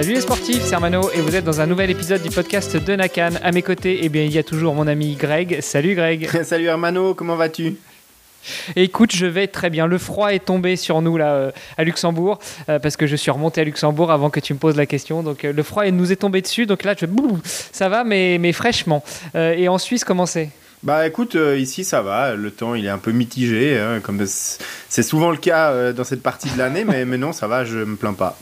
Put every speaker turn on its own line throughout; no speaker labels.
Salut les sportifs, c'est Armano et vous êtes dans un nouvel épisode du podcast de Nakan. À mes côtés, eh bien, il y a toujours mon ami Greg. Salut Greg.
Salut Hermano, comment vas-tu?
Écoute, je vais très bien. Le froid est tombé sur nous là euh, à Luxembourg euh, parce que je suis remonté à Luxembourg avant que tu me poses la question. Donc euh, le froid nous est tombé dessus. Donc là, je... ça va, mais, mais fraîchement. et en Suisse, comment c'est?
Bah écoute, ici ça va, le temps il est un peu mitigé, hein, comme c'est souvent le cas dans cette partie de l'année, mais, mais non, ça va, je me plains pas.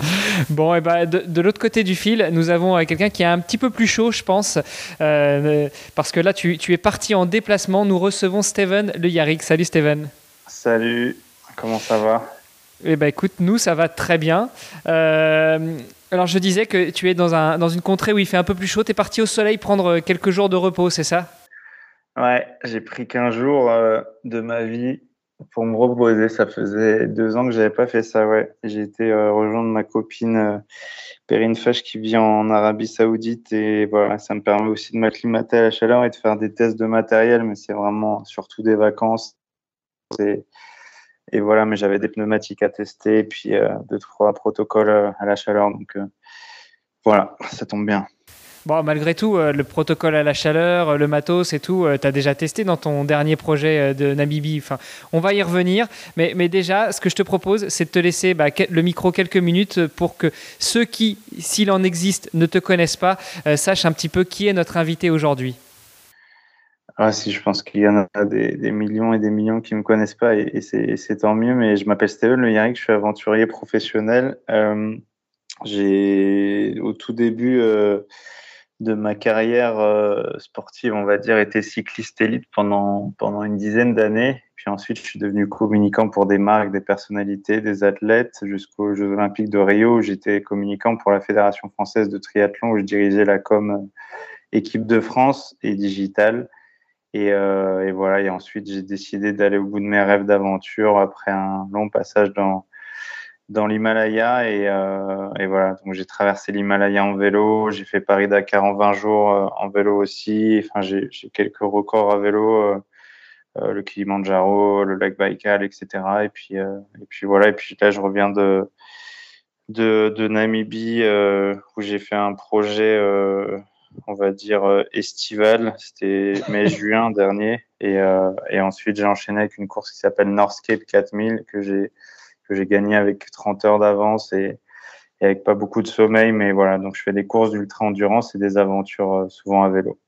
Bon, et bah, de, l'autre côté du fil, nous avons euh, quelqu'un qui est un petit peu plus chaud, je pense, euh, parce que là, tu, es parti en déplacement. Nous recevons Steven Le Yarrick. Salut Steven.
Salut, comment ça va?
Eh bah, écoute, nous, ça va très bien. Euh, alors, je disais que tu es dans, un, dans une contrée où il fait un peu plus chaud. Tu es parti au soleil prendre quelques jours de repos, c'est ça?
Ouais, j'ai pris 15 jours de ma vie pour me reposer. Ça faisait deux ans que j'avais pas fait ça, ouais. J'ai été euh, rejoindre ma copine euh, Perrine Fesch qui vit en Arabie Saoudite et voilà, ça me permet aussi de m'acclimater à la chaleur et de faire des tests de matériel, mais c'est vraiment surtout des vacances. Et, voilà, mais j'avais des pneumatiques à tester et puis euh, deux, trois protocoles à la chaleur. Donc voilà, ça tombe bien.
Bon, malgré tout, euh, le protocole à la chaleur, euh, le matos et tout, euh, tu as déjà testé dans ton dernier projet de Namibie. Enfin, on va y revenir. Mais, mais déjà, ce que je te propose, c'est de te laisser bah, le micro quelques minutes pour que ceux qui, s'il en existe, ne te connaissent pas, sachent un petit peu qui est notre invité aujourd'hui.
Ah, si, je pense qu'il y en a des, millions et des millions qui ne me connaissent pas et, c'est tant mieux. Mais je m'appelle Steven Le Yarrick, je suis aventurier professionnel. J'ai, au tout début, de ma carrière euh, sportive, on va dire, été cycliste élite pendant, pendant une dizaine d'années. Puis ensuite, je suis devenu communicant pour des marques, des personnalités, des athlètes, jusqu'aux Jeux Olympiques de Rio, j'étais communicant pour la Fédération française de triathlon, où je dirigeais la com euh, équipe de France et digital. Et, euh, et voilà, et ensuite, j'ai décidé d'aller au bout de mes rêves d'aventure après un long passage dans, dans l'Himalaya et, euh, et, voilà. Donc j'ai traversé l'Himalaya en vélo j'ai fait Paris Dakar en 20 jours euh, en vélo aussi. Enfin j'ai quelques records à vélo euh, le Kilimanjaro le lac Baïkal etc et puis et puis voilà. Et puis là je reviens de de, de Namibie où j'ai fait un projet on va dire estival. C'était mai juin dernier. Et, et ensuite j'ai enchaîné avec une course qui s'appelle Northscape 4000 que j'ai que j'ai gagné avec 30 heures d'avance et, avec pas beaucoup de sommeil. Mais voilà, donc je fais des courses d'ultra-endurance et des aventures euh, souvent à vélo.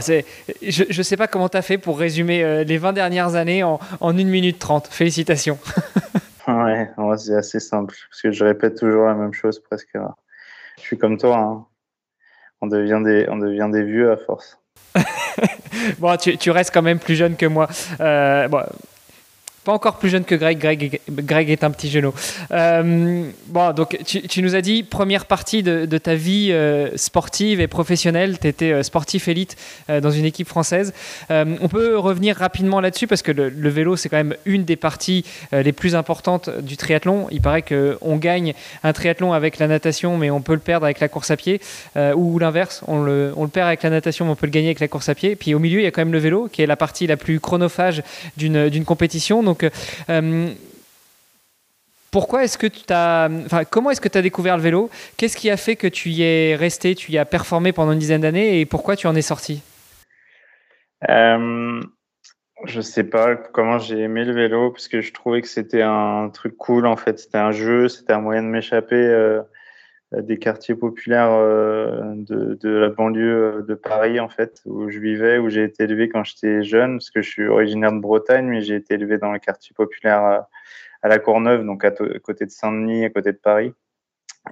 c'est, je ne sais pas comment tu as fait pour résumer euh, les 20 dernières années en, en 1 minute 30. Félicitations.
ouais, c'est assez simple parce que je répète toujours la même chose presque. Je suis comme toi, hein. on, devient des, on devient des vieux à force.
bon, tu, tu, restes quand même plus jeune que moi. Euh, bon, pas encore plus jeune que Greg. Greg, Greg est un petit genou. Euh, bon, donc tu, nous as dit première partie de, ta vie euh, sportive et professionnelle. Tu étais euh, sportif élite dans une équipe française. On peut revenir rapidement là-dessus parce que le, vélo, c'est quand même une des parties les plus importantes du triathlon. Il paraît qu'on gagne un triathlon avec la natation, mais on peut le perdre avec la course à pied. Ou l'inverse, on le, perd avec la natation, mais on peut le gagner avec la course à pied. Puis au milieu, il y a quand même le vélo, qui est la partie la plus chronophage d'une compétition. Euh, pourquoi est-ce que tu as, comment est-ce que tu as découvert le vélo? Qu'est-ce qui a fait que tu y es resté, tu y as performé pendant une dizaine d'années et pourquoi tu en es sorti?
Euh, Je sais pas comment j'ai aimé le vélo parce que je trouvais que c'était un truc cool en fait. C'était un jeu, c'était un moyen de m'échapper euh, des quartiers populaires euh, de, la banlieue de Paris en fait où je vivais, où j'ai été élevé quand j'étais jeune parce que je suis originaire de Bretagne mais j'ai été élevé dans le quartier populaire à, la Courneuve donc à, côté de Saint-Denis, à côté de Paris.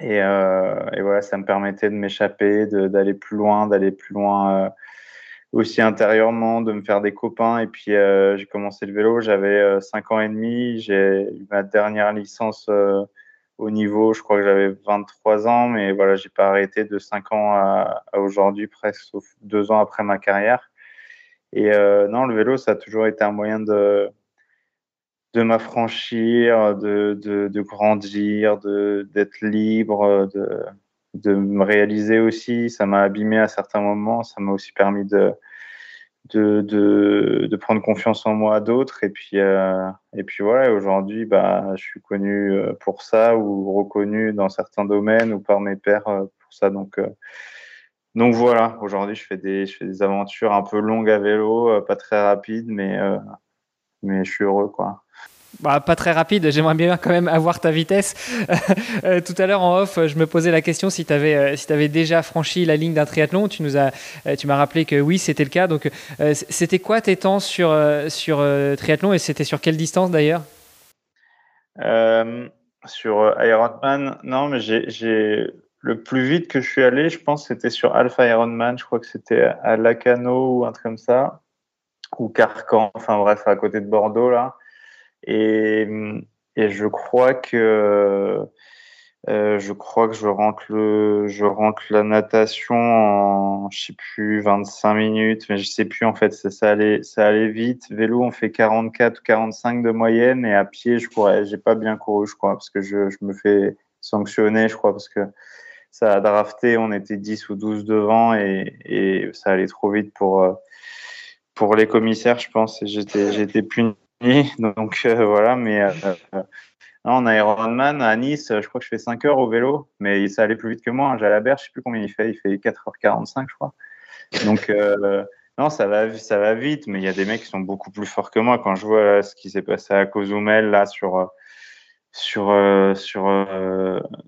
Et, euh, voilà, ça me permettait de m'échapper, d'aller plus loin, d'aller plus loin euh, aussi intérieurement, de me faire des copains. Et puis euh, j'ai commencé le vélo, j'avais 5 ans et demi, j'ai eu ma dernière licence au niveau, je crois que j'avais 23 ans, mais voilà, j'ai pas arrêté de 5 ans à, aujourd'hui, presque deux ans après ma carrière. Et euh, non, le vélo, ça a toujours été un moyen de, de m'affranchir, de, de, de, grandir, d'être libre, de, de me réaliser aussi. Ça m'a abîmé à certains moments, ça m'a aussi permis de, de, de, de, prendre confiance en moi d'autres. Et puis, euh, et puis voilà, aujourd'hui, bah, je suis connu euh, pour ça ou reconnu dans certains domaines ou par mes pairs euh, pour ça. Donc, euh, donc voilà, aujourd'hui, je, fais des, je fais des aventures un peu longues à vélo, pas très rapides, mais, mais je suis heureux. quoi.
Bah, pas très rapide, j'aimerais bien quand même avoir ta vitesse. euh, tout à l'heure en off, je me posais la question si tu avais, euh, si avais déjà franchi la ligne d'un triathlon. Tu nous as, euh, tu m'as rappelé que oui, c'était le cas. Donc, euh, c'était quoi tes temps sur, sur triathlon et c'était sur quelle distance d'ailleurs?
Sur Ironman, non, mais j'ai le plus vite que je suis allé, je pense, c'était sur Alpha Ironman. Je crois que c'était à Lacano ou un truc comme ça, ou Carcan, enfin bref, à côté de Bordeaux là. Et, je crois que euh, je crois que je rentre le, je rentre la natation en, je sais plus, 25 minutes, mais je sais plus en fait. Ça, allait, ça allait vite. Vélo, on fait 44 ou 45 de moyenne, et à pied, je courais. J'ai pas bien couru, je crois, parce que je, je me fais sanctionner, je crois, parce que ça a drafté. On était 10 ou 12 devant, et, et ça allait trop vite pour pour les commissaires, je pense. J'étais puni donc euh, voilà, mais euh, on a Ironman à Nice, je crois que je fais 5 heures au vélo, mais ça allait plus vite que moi. La berge, je sais plus combien il fait, il fait 4h45, je crois. Donc euh, non, ça va, ça va vite, mais il y a des mecs qui sont beaucoup plus forts que moi. Quand je vois ce qui s'est passé à Cozumel là sur sur sur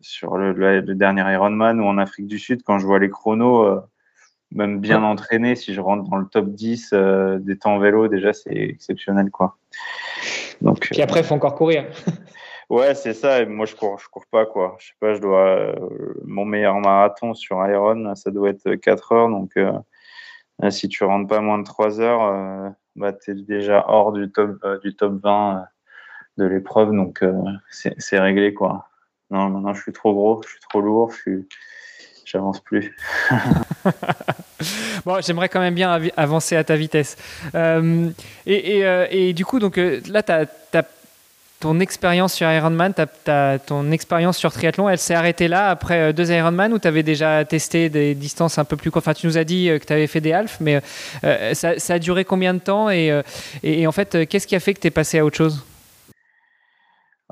sur le, le, le, dernier Ironman ou en Afrique du Sud, quand je vois les chronos même bien entraîné, si je rentre dans le top 10 euh, des temps vélo, déjà, c'est exceptionnel. Quoi.
Donc, Puis après, il faut encore courir.
ouais, c'est ça. Et moi, je cours, je cours pas. Quoi. Je sais pas, je dois. Euh, mon meilleur marathon sur Iron, ça doit être 4 heures. Donc, euh, si tu rentres pas moins de 3 heures, euh, bah, tu es déjà hors du top, du top 20 de l'épreuve. Donc, c'est réglé. Quoi. Non, maintenant, je suis trop gros, je suis trop lourd, je suis j'avance plus.
bon, j'aimerais quand même bien av avancer à ta vitesse. Euh, euh, et, du coup, donc euh, là, ton expérience sur Ironman, ton expérience sur triathlon, elle s'est arrêtée là après deux Ironman ou tu avais déjà testé des distances un peu plus courtes? Enfin, tu nous as dit que tu avais fait des halfs, mais ça, a duré combien de temps? Et, en fait, qu'est-ce qui a fait que tu es passé à autre chose?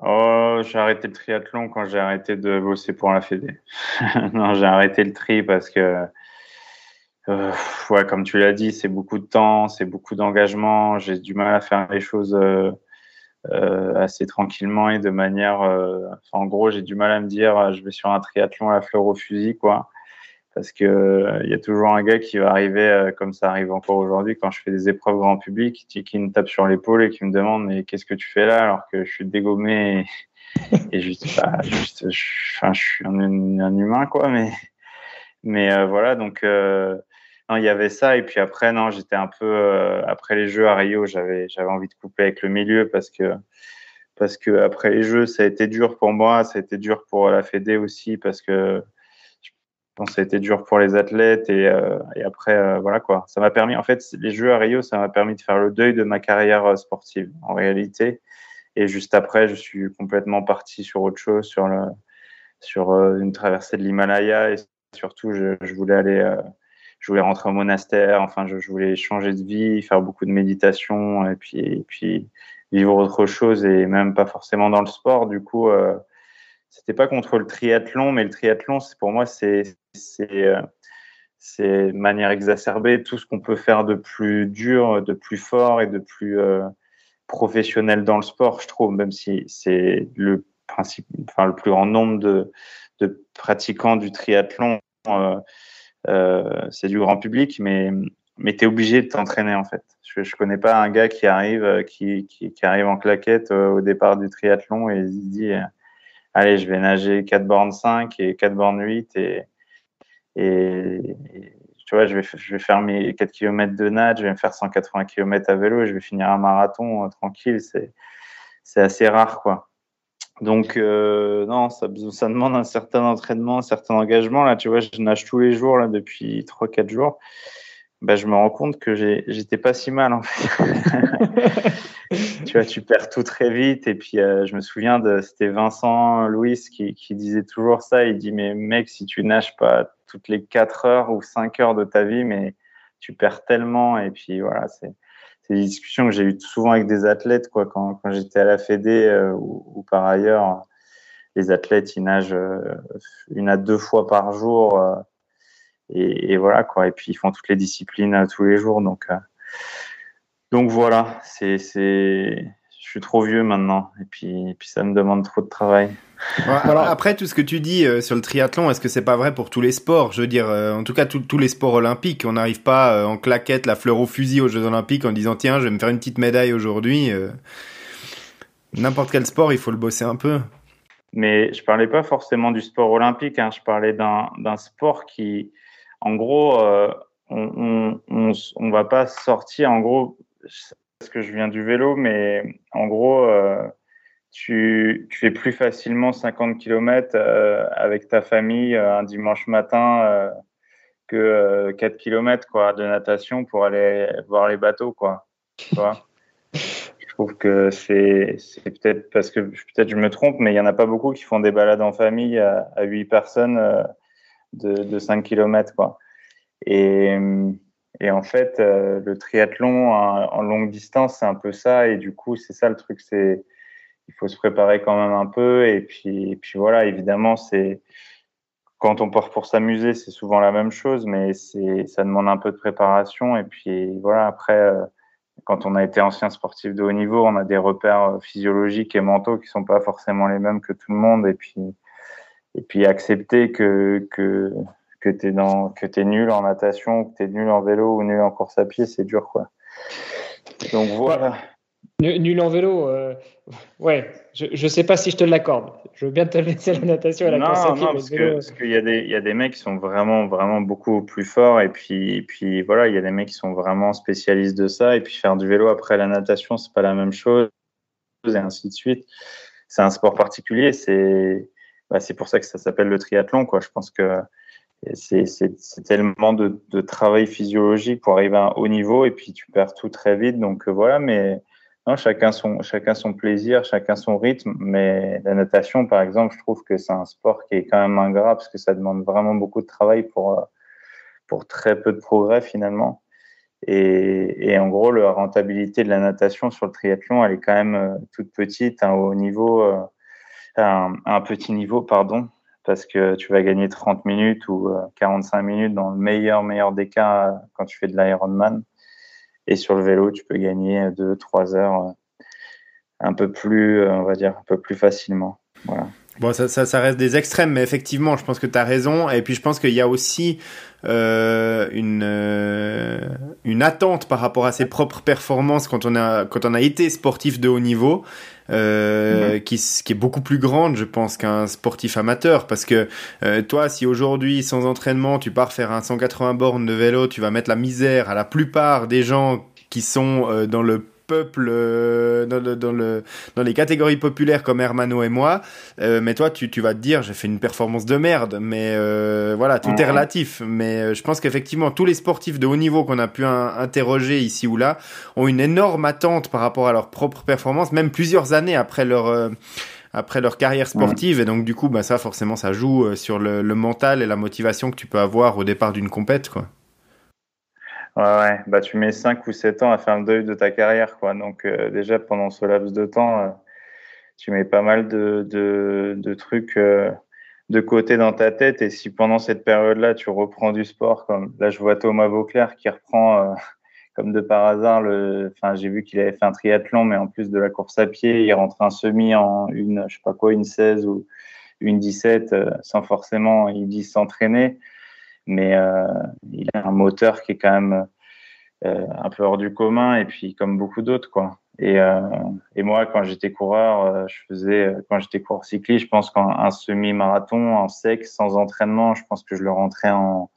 Oh, j'ai arrêté le triathlon quand j'ai arrêté de bosser pour la Fédé. non, j'ai arrêté le tri parce que, euh, ouais, comme tu l'as dit, c'est beaucoup de temps, c'est beaucoup d'engagement. J'ai du mal à faire les choses euh, euh, assez tranquillement et de manière. En gros, j'ai du mal à me dire, je vais sur un triathlon à la fleur au fusil, quoi parce que il euh, y a toujours un gars qui va arriver euh, comme ça arrive encore aujourd'hui quand je fais des épreuves grand public qui, qui me tape sur l'épaule et qui me demande mais qu'est-ce que tu fais là alors que je suis dégommé et, et juste, bah, juste je, suis un, un, humain quoi mais mais euh, voilà donc il y avait ça. Et puis après, non, j'étais un peu après les Jeux à Rio, j'avais j'avais envie de couper avec le milieu parce que parce que après les Jeux, ça a été dur pour moi, ça a été dur pour la Fédé aussi parce que que ça a été dur pour les athlètes et, euh, et après euh, voilà quoi. Ça m'a permis, en fait, les Jeux à Rio, ça m'a permis de faire le deuil de ma carrière sportive en réalité. Et juste après, je suis complètement parti sur autre chose, sur le sur une traversée de l'Himalaya et surtout, je, voulais aller je voulais rentrer au monastère, enfin, je, voulais changer de vie, faire beaucoup de méditation et puis, et puis vivre autre chose et même pas forcément dans le sport. Du coup, euh, c'était pas contre le triathlon, mais le triathlon, c'est pour moi, c'est c'est euh, manière exacerbée tout ce qu'on peut faire de plus dur, de plus fort et de plus euh, professionnel dans le sport, je trouve, même si c'est le principe, enfin le plus grand nombre de, pratiquants du triathlon. Euh, c'est du grand public, mais, mais es obligé de t'entraîner en fait. Je, je connais pas un gars qui arrive, qui, qui, arrive en claquette au départ du triathlon et il se dit Allez, je vais nager 4 bornes 5 et 4 bornes 8 et, tu vois, je vais, faire mes 4 km de nage, je vais me faire 180 km à vélo et je vais finir un marathon tranquille. C'est assez rare quoi. Donc, euh, non, ça, demande un certain entraînement, un certain engagement. Tu vois, je nage tous les jours depuis 3-4 jours. Ben, je me rends compte que j'étais pas si mal en fait. tu vois, tu perds tout très vite. Et puis, euh, je me souviens de, c'était Vincent Louis qui, qui, disait toujours ça. Il dit, mais mec, si tu nages pas toutes les 4 heures ou 5 heures de ta vie, mais tu perds tellement. Et puis, voilà, c'est, c'est des discussions que j'ai eues souvent avec des athlètes, quoi, quand, quand j'étais à la Fédé euh, ou, par ailleurs. Les athlètes, ils nagent euh, une à deux fois par jour. Euh, et, et, voilà, quoi. Et puis, ils font toutes les disciplines tous les jours. Donc, donc voilà, c'est, c'est, je suis trop vieux maintenant. Et puis, et puis, ça me demande trop de travail.
Après, tout ce que tu dis euh, sur le triathlon, est-ce que c'est pas vrai pour tous les sports? Je veux dire, euh, en tout cas, tous les sports olympiques. On n'arrive pas euh, en claquette, la fleur au fusil aux Jeux olympiques en disant tiens, je vais me faire une petite médaille aujourd'hui. N'importe quel sport, il faut le bosser un peu.
Mais je parlais pas forcément du sport olympique. Hein. Je parlais d'un sport qui, en gros, on, on, on, va pas sortir. En gros, parce que je viens du vélo, mais en gros tu, tu, fais plus facilement 50 km euh, avec ta famille euh, un dimanche matin euh, que 4 km de natation pour aller voir les bateaux. Quoi, je trouve que c'est peut-être parce que peut-être je me trompe, mais il n'y en a pas beaucoup qui font des balades en famille à, à 8 personnes de, de 5 km. Quoi. Et, et en fait, le triathlon en, en longue distance, c'est un peu ça. Et du coup, c'est ça le truc, c'est il faut se préparer quand même un peu. Et puis, et puis voilà, évidemment, c'est quand on part pour s'amuser, c'est souvent la même chose, mais c'est ça demande un peu de préparation. Et puis voilà, après, euh, quand on a été ancien sportif de haut niveau, on a des repères euh, physiologiques et mentaux qui sont pas forcément les mêmes que tout le monde. Et puis, et puis accepter que que que t'es dans que t'es nul en natation, que t'es nul en vélo ou nul en course à pied, c'est dur quoi. Donc voilà.
Nul en vélo, euh, ouais, je ne sais pas si je te l'accorde. Je veux bien te laisser la natation et la course à pied.
Non, parce, qu'il y, a des, y a des mecs qui sont vraiment, vraiment beaucoup plus forts. Et puis, puis voilà, il y a des mecs qui sont vraiment spécialistes de ça. Et puis faire du vélo après la natation, c'est pas la même chose. Et ainsi de suite. C'est un sport particulier. C'est bah, pour ça que ça s'appelle le triathlon. Quoi. Je pense que c'est tellement de, de, travail physiologique pour arriver à un haut niveau. Et puis tu perds tout très vite. Donc voilà, mais chacun, son, chacun son plaisir, chacun son rythme. Mais la natation, par exemple, je trouve que c'est un sport qui est quand même ingrat parce que ça demande vraiment beaucoup de travail pour, euh, pour très peu de progrès finalement. Et, et en gros, la rentabilité de la natation sur le triathlon, elle est quand même euh, toute petite, un haut niveau, euh, un, petit niveau, pardon, parce que tu vas gagner 30 minutes ou 45 minutes dans le meilleur, meilleur des cas quand tu fais de l'Ironman. Et sur le vélo, tu peux gagner 2-3 heures euh, un peu plus, euh, on va dire, un peu plus facilement. Voilà.
Bon, ça, ça, ça, reste des extrêmes, mais effectivement, je pense que tu as raison. Et puis, je pense qu'il y a aussi euh, une, euh, une attente par rapport à ses propres performances quand on a, quand on a été sportif de haut niveau. Euh, mhm. qui, qui, est beaucoup plus grande, je pense, qu'un sportif amateur. Parce que euh, toi, si aujourd'hui, sans entraînement, tu pars faire un 180 bornes de vélo, tu vas mettre la misère à la plupart des gens qui sont euh, dans le peuple euh, dans, le, dans, le, dans, les catégories populaires comme Hermano et moi. Euh, mais toi, tu, tu, vas te dire, j'ai fait une performance de merde. Mais euh, voilà, tout est relatif. Mais je pense qu'effectivement, tous les sportifs de haut niveau qu'on a pu interroger ici ou là ont une énorme attente par rapport à leur propre performance, même plusieurs années après leur après leur carrière sportive. Et donc, du coup, bah, ça, forcément, ça joue sur le, le, mental et la motivation que tu peux avoir au départ d'une compète, quoi.
Ouais, bah tu mets 5 ou 7 ans à faire le deuil de ta carrière, quoi. Donc euh, déjà pendant ce laps de temps, euh, tu mets pas mal de, de, trucs euh, de côté dans ta tête. Et si pendant cette période-là, tu reprends du sport, comme là je vois Thomas Vauclair qui reprend comme de par hasard le. Enfin, j'ai vu qu'il avait fait un triathlon, mais en plus de la course à pied, il rentre un semi en une, je sais pas une 16 ou une 17, sans forcément, il dit s'entraîner mais euh, il a un moteur qui est quand même euh, un peu hors du commun et puis comme beaucoup d'autres quoi. Et, euh, moi, quand j'étais coureur, je faisais, quand j'étais coureur cycliste, je pense qu'un semi-marathon en sec, sans entraînement, je pense que je le rentrais en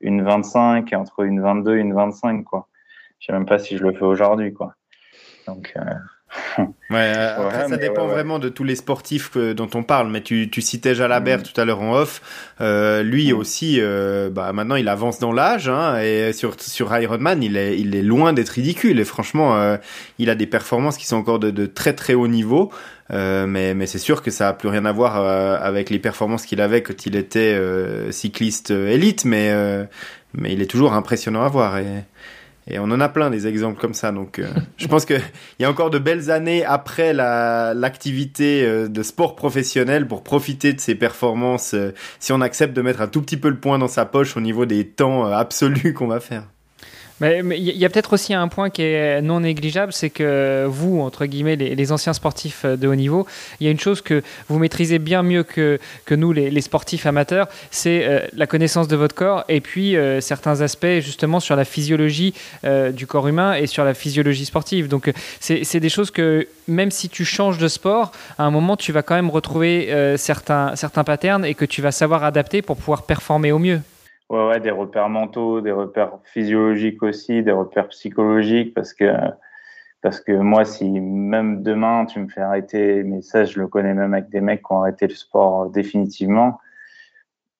une 25, entre une 22 et une 25, quoi. Je sais même pas si je le fais aujourd'hui, quoi. Donc,
Ouais, euh, ça dépend vraiment de tous les sportifs dont on parle. Mais tu, tu citais Jalabert mm. tout à l'heure en off. Euh, lui mm. aussi, euh, bah, maintenant, il avance dans l'âge. Hein, et sur, sur Ironman, il est, il est loin d'être ridicule. Et franchement, euh, il a des performances qui sont encore de, de très très haut niveau. Euh, mais mais c'est sûr que ça a plus rien à voir avec les performances qu'il avait quand il était cycliste élite. Mais, mais il est toujours impressionnant à voir. Et, et on en a plein des exemples comme ça. Donc, euh, je pense qu'il y a encore de belles années après l'activité euh, de sport professionnel pour profiter de ces performances. Euh, si on accepte de mettre un tout petit peu le point dans sa poche au niveau des temps absolus qu'on va faire.
Mais il y a peut-être aussi un point qui est non négligeable, c'est que vous, entre guillemets, les, anciens sportifs de haut niveau, il y a une chose que vous maîtrisez bien mieux que, nous, les, sportifs amateurs, c'est euh, la connaissance de votre corps et puis euh, certains aspects justement sur la physiologie euh, du corps humain et sur la physiologie sportive. Donc c'est des choses que même si tu changes de sport, à un moment, tu vas quand même retrouver certains, certains patterns et que tu vas savoir adapter pour pouvoir performer au mieux.
Ouais, ouais, des repères mentaux, des repères physiologiques aussi, des repères psychologiques, parce que parce que moi, si même demain tu me fais arrêter, mais ça, je le connais même avec des mecs qui ont arrêté le sport définitivement.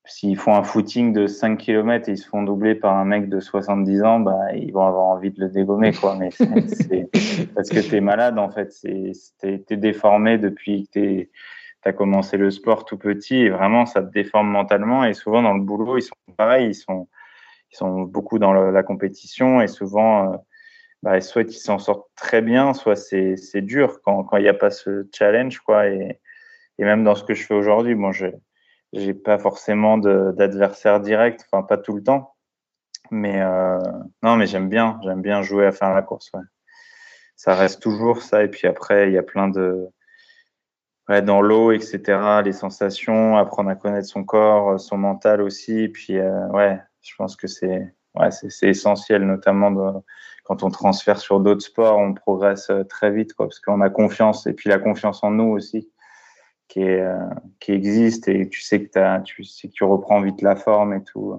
S'ils font un footing de 5 km et ils se font doubler par un mec de 70 ans, bah, ils vont avoir envie de le dégommer, quoi. Mais c'est parce que tu es malade, en fait. Tu es, déformé depuis que tu tu commencé le sport tout petit et vraiment ça te déforme mentalement. Et souvent dans le boulot, ils sont pareils, ils sont, ils sont beaucoup dans la compétition et souvent, euh, bah, soit ils s'en sortent très bien, soit c'est dur quand il n'y a pas ce challenge. Quoi, et, et, même dans ce que je fais aujourd'hui, bon, je n'ai pas forcément d'adversaire direct, enfin pas tout le temps. Mais euh, non, mais j'aime bien, j'aime bien jouer à faire la course. Ouais. Ça reste toujours ça. Et puis après, il y a plein de, ouais, dans l'eau, etc., les sensations, apprendre à connaître son corps, euh, son mental aussi. puis, euh, ouais, je pense que c'est ouais, c'est essentiel, notamment de, quand on transfère sur d'autres sports, on progresse euh, très vite, quoi, parce qu'on a confiance, et puis la confiance en nous aussi, qui, est, qui existe, et tu sais, que as, tu sais que tu reprends vite la forme et tout.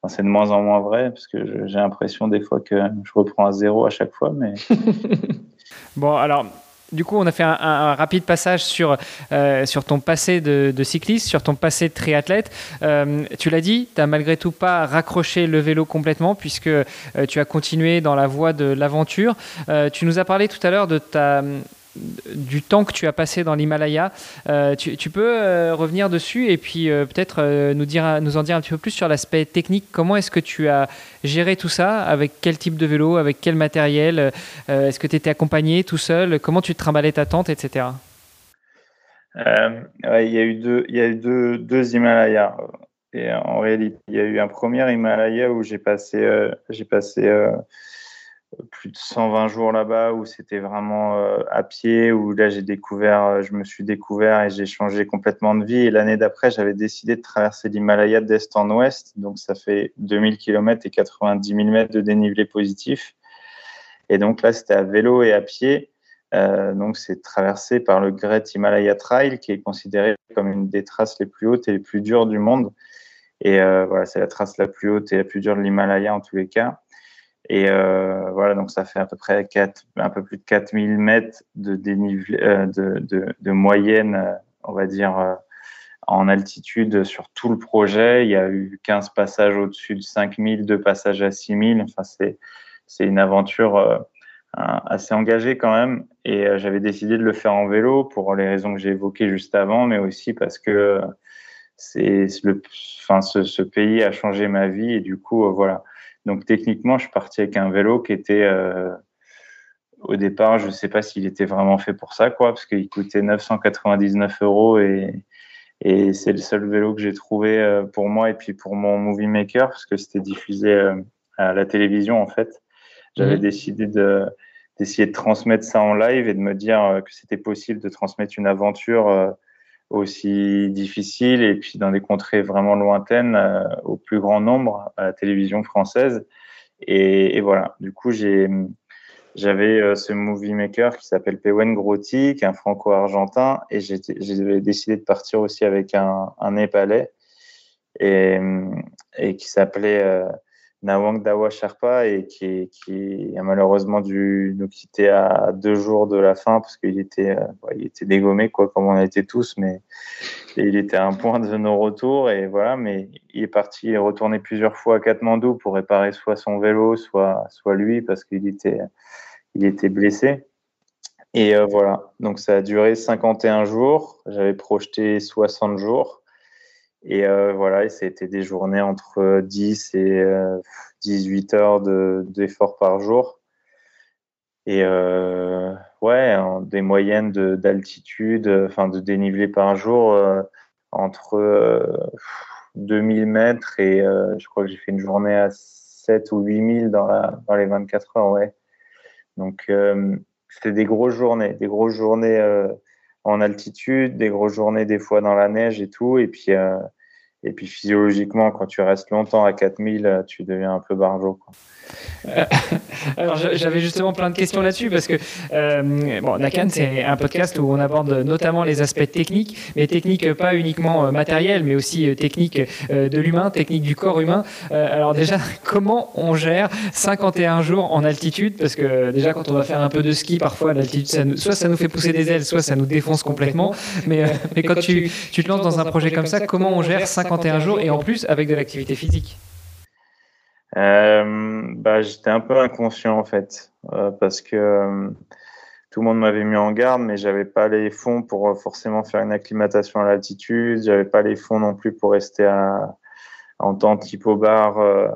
Enfin, c'est de moins en moins vrai, parce que j'ai l'impression des fois que je reprends à zéro à chaque fois, mais...
bon, alors, du coup, on a fait un, rapide passage sur, euh, sur ton passé de, cycliste, sur ton passé de triathlète. Euh, tu l'as dit, tu n'as malgré tout pas raccroché le vélo complètement puisque euh, tu as continué dans la voie de l'aventure. tu nous as parlé tout à l'heure de ta du temps que tu as passé dans l'Himalaya. Euh, tu, peux euh, revenir dessus et puis euh, peut-être nous, en dire un petit peu plus sur l'aspect technique. Comment est-ce que tu as géré tout ça? Avec quel type de vélo? Avec quel matériel? Est-ce que tu étais accompagné tout seul? Comment tu trimballais ta tente, etc.
il y a eu deux, y a eu deux, deux Himalayas. Et en réalité, il y a eu un premier Himalaya où j'ai passé, j'ai passé plus de 120 jours là-bas où c'était vraiment euh, à pied, où là j'ai découvert, euh, je me suis découvert et j'ai changé complètement de vie. Et l'année d'après, j'avais décidé de traverser l'Himalaya d'est en ouest, donc ça fait 2000 km et 90 000 mètres de dénivelé positif. Et donc là, c'était à vélo et à pied. Euh, donc c'est traversé par le Great Himalaya Trail, qui est considéré comme une des traces les plus hautes et les plus dures du monde. Et voilà, c'est la trace la plus haute et la plus dure de l'Himalaya en tous les cas. Et euh, voilà, donc ça fait à peu près 4, un peu plus de 4000 mètres de, dénivelé, euh, de, de, de, moyenne, euh, on va dire, euh, en altitude sur tout le projet. Il y a eu 15 passages au-dessus de 5000, deux passages à 6000. Enfin, c'est, c'est une aventure euh, assez engagée quand même. Et j'avais décidé de le faire en vélo pour les raisons que j'ai évoquées juste avant, mais aussi parce que c'est le, enfin, ce, ce, pays a changé ma vie et du coup, voilà donc techniquement, je suis parti avec un vélo qui était euh, au départ, je ne sais pas s'il était vraiment fait pour ça, quoi, parce qu'il coûtait 999 euros et, et c'est le seul vélo que j'ai trouvé euh, pour moi et puis pour mon movie maker parce que c'était diffusé euh, à la télévision en fait. J'avais mmh. décidé de d'essayer de transmettre ça en live et de me dire que c'était possible de transmettre une aventure aussi difficile et puis dans des contrées vraiment lointaines euh, au plus grand nombre à la télévision française. Et, voilà, du coup, j'avais euh, ce movie maker qui s'appelle Pewen Grotti, qui est un franco-argentin, et j'ai décidé de partir aussi avec un, un Népalais et, et qui s'appelait euh, Nawang Dawa Sherpa et qui, qui, a malheureusement dû nous quitter à deux jours de la fin parce qu'il était, euh, il était dégommé, quoi, comme on a été tous, mais il était à un point de nos retours et voilà, mais il est parti, il est retourné plusieurs fois à Katmandou pour réparer soit son vélo, soit, soit lui parce qu'il était, il était blessé. Et euh, voilà, donc ça a duré 51 jours, j'avais projeté 60 jours. Et euh, voilà, et c'était des journées entre 10 et euh, 18 heures d'efforts par jour. Et euh, ouais, des moyennes d'altitude, enfin de dénivelé par jour euh, entre 2000 euh, mètres et je crois que j'ai fait une journée à 7 ou 8000 dans, la, dans les 24 heures, ouais. Donc c'était des grosses journées, des grosses journées en altitude, des grosses journées des fois dans la neige et tout. Et puis, euh, et puis physiologiquement, quand tu restes longtemps à 4000, tu deviens un peu barjot.
Euh, alors j'avais justement plein de questions là-dessus parce que euh, bon, Nakan c'est un podcast où on aborde notamment les aspects techniques, mais techniques pas uniquement euh, matériels, mais aussi euh, techniques de l'humain, techniques du corps humain. alors déjà, comment on gère 51 jours en altitude? Parce que déjà quand on va faire un peu de ski, parfois l'altitude, ça soit ça nous fait pousser des ailes, soit ça nous défonce complètement. Mais, mais quand tu, tu te lances dans un projet comme ça, comment on gère 51 51 jours et en plus avec de l'activité physique
euh, bah, J'étais un peu inconscient en fait euh, parce que euh, tout le monde m'avait mis en garde, mais j'avais pas les fonds pour euh, forcément faire une acclimatation à l'altitude. J'avais pas les fonds non plus pour rester à, en temps type au bar euh,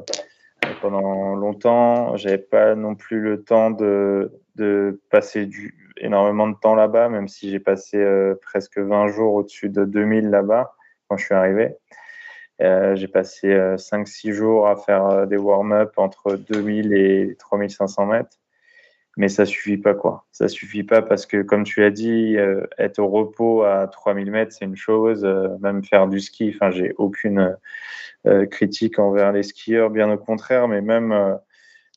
pendant longtemps. J'avais pas non plus le temps de, de passer du, énormément de temps là-bas, même si j'ai passé presque 20 jours au-dessus de 2000 là-bas quand je suis arrivé. Euh, j'ai passé 5-6 euh, jours à faire euh, des warm-up entre 2000 et 3500 mètres. Mais ça suffit pas, quoi. Ça suffit pas parce que, comme tu l'as dit, être au repos à 3000 mètres, c'est une chose. même faire du ski, enfin, j'ai aucune critique envers les skieurs, bien au contraire. Mais même,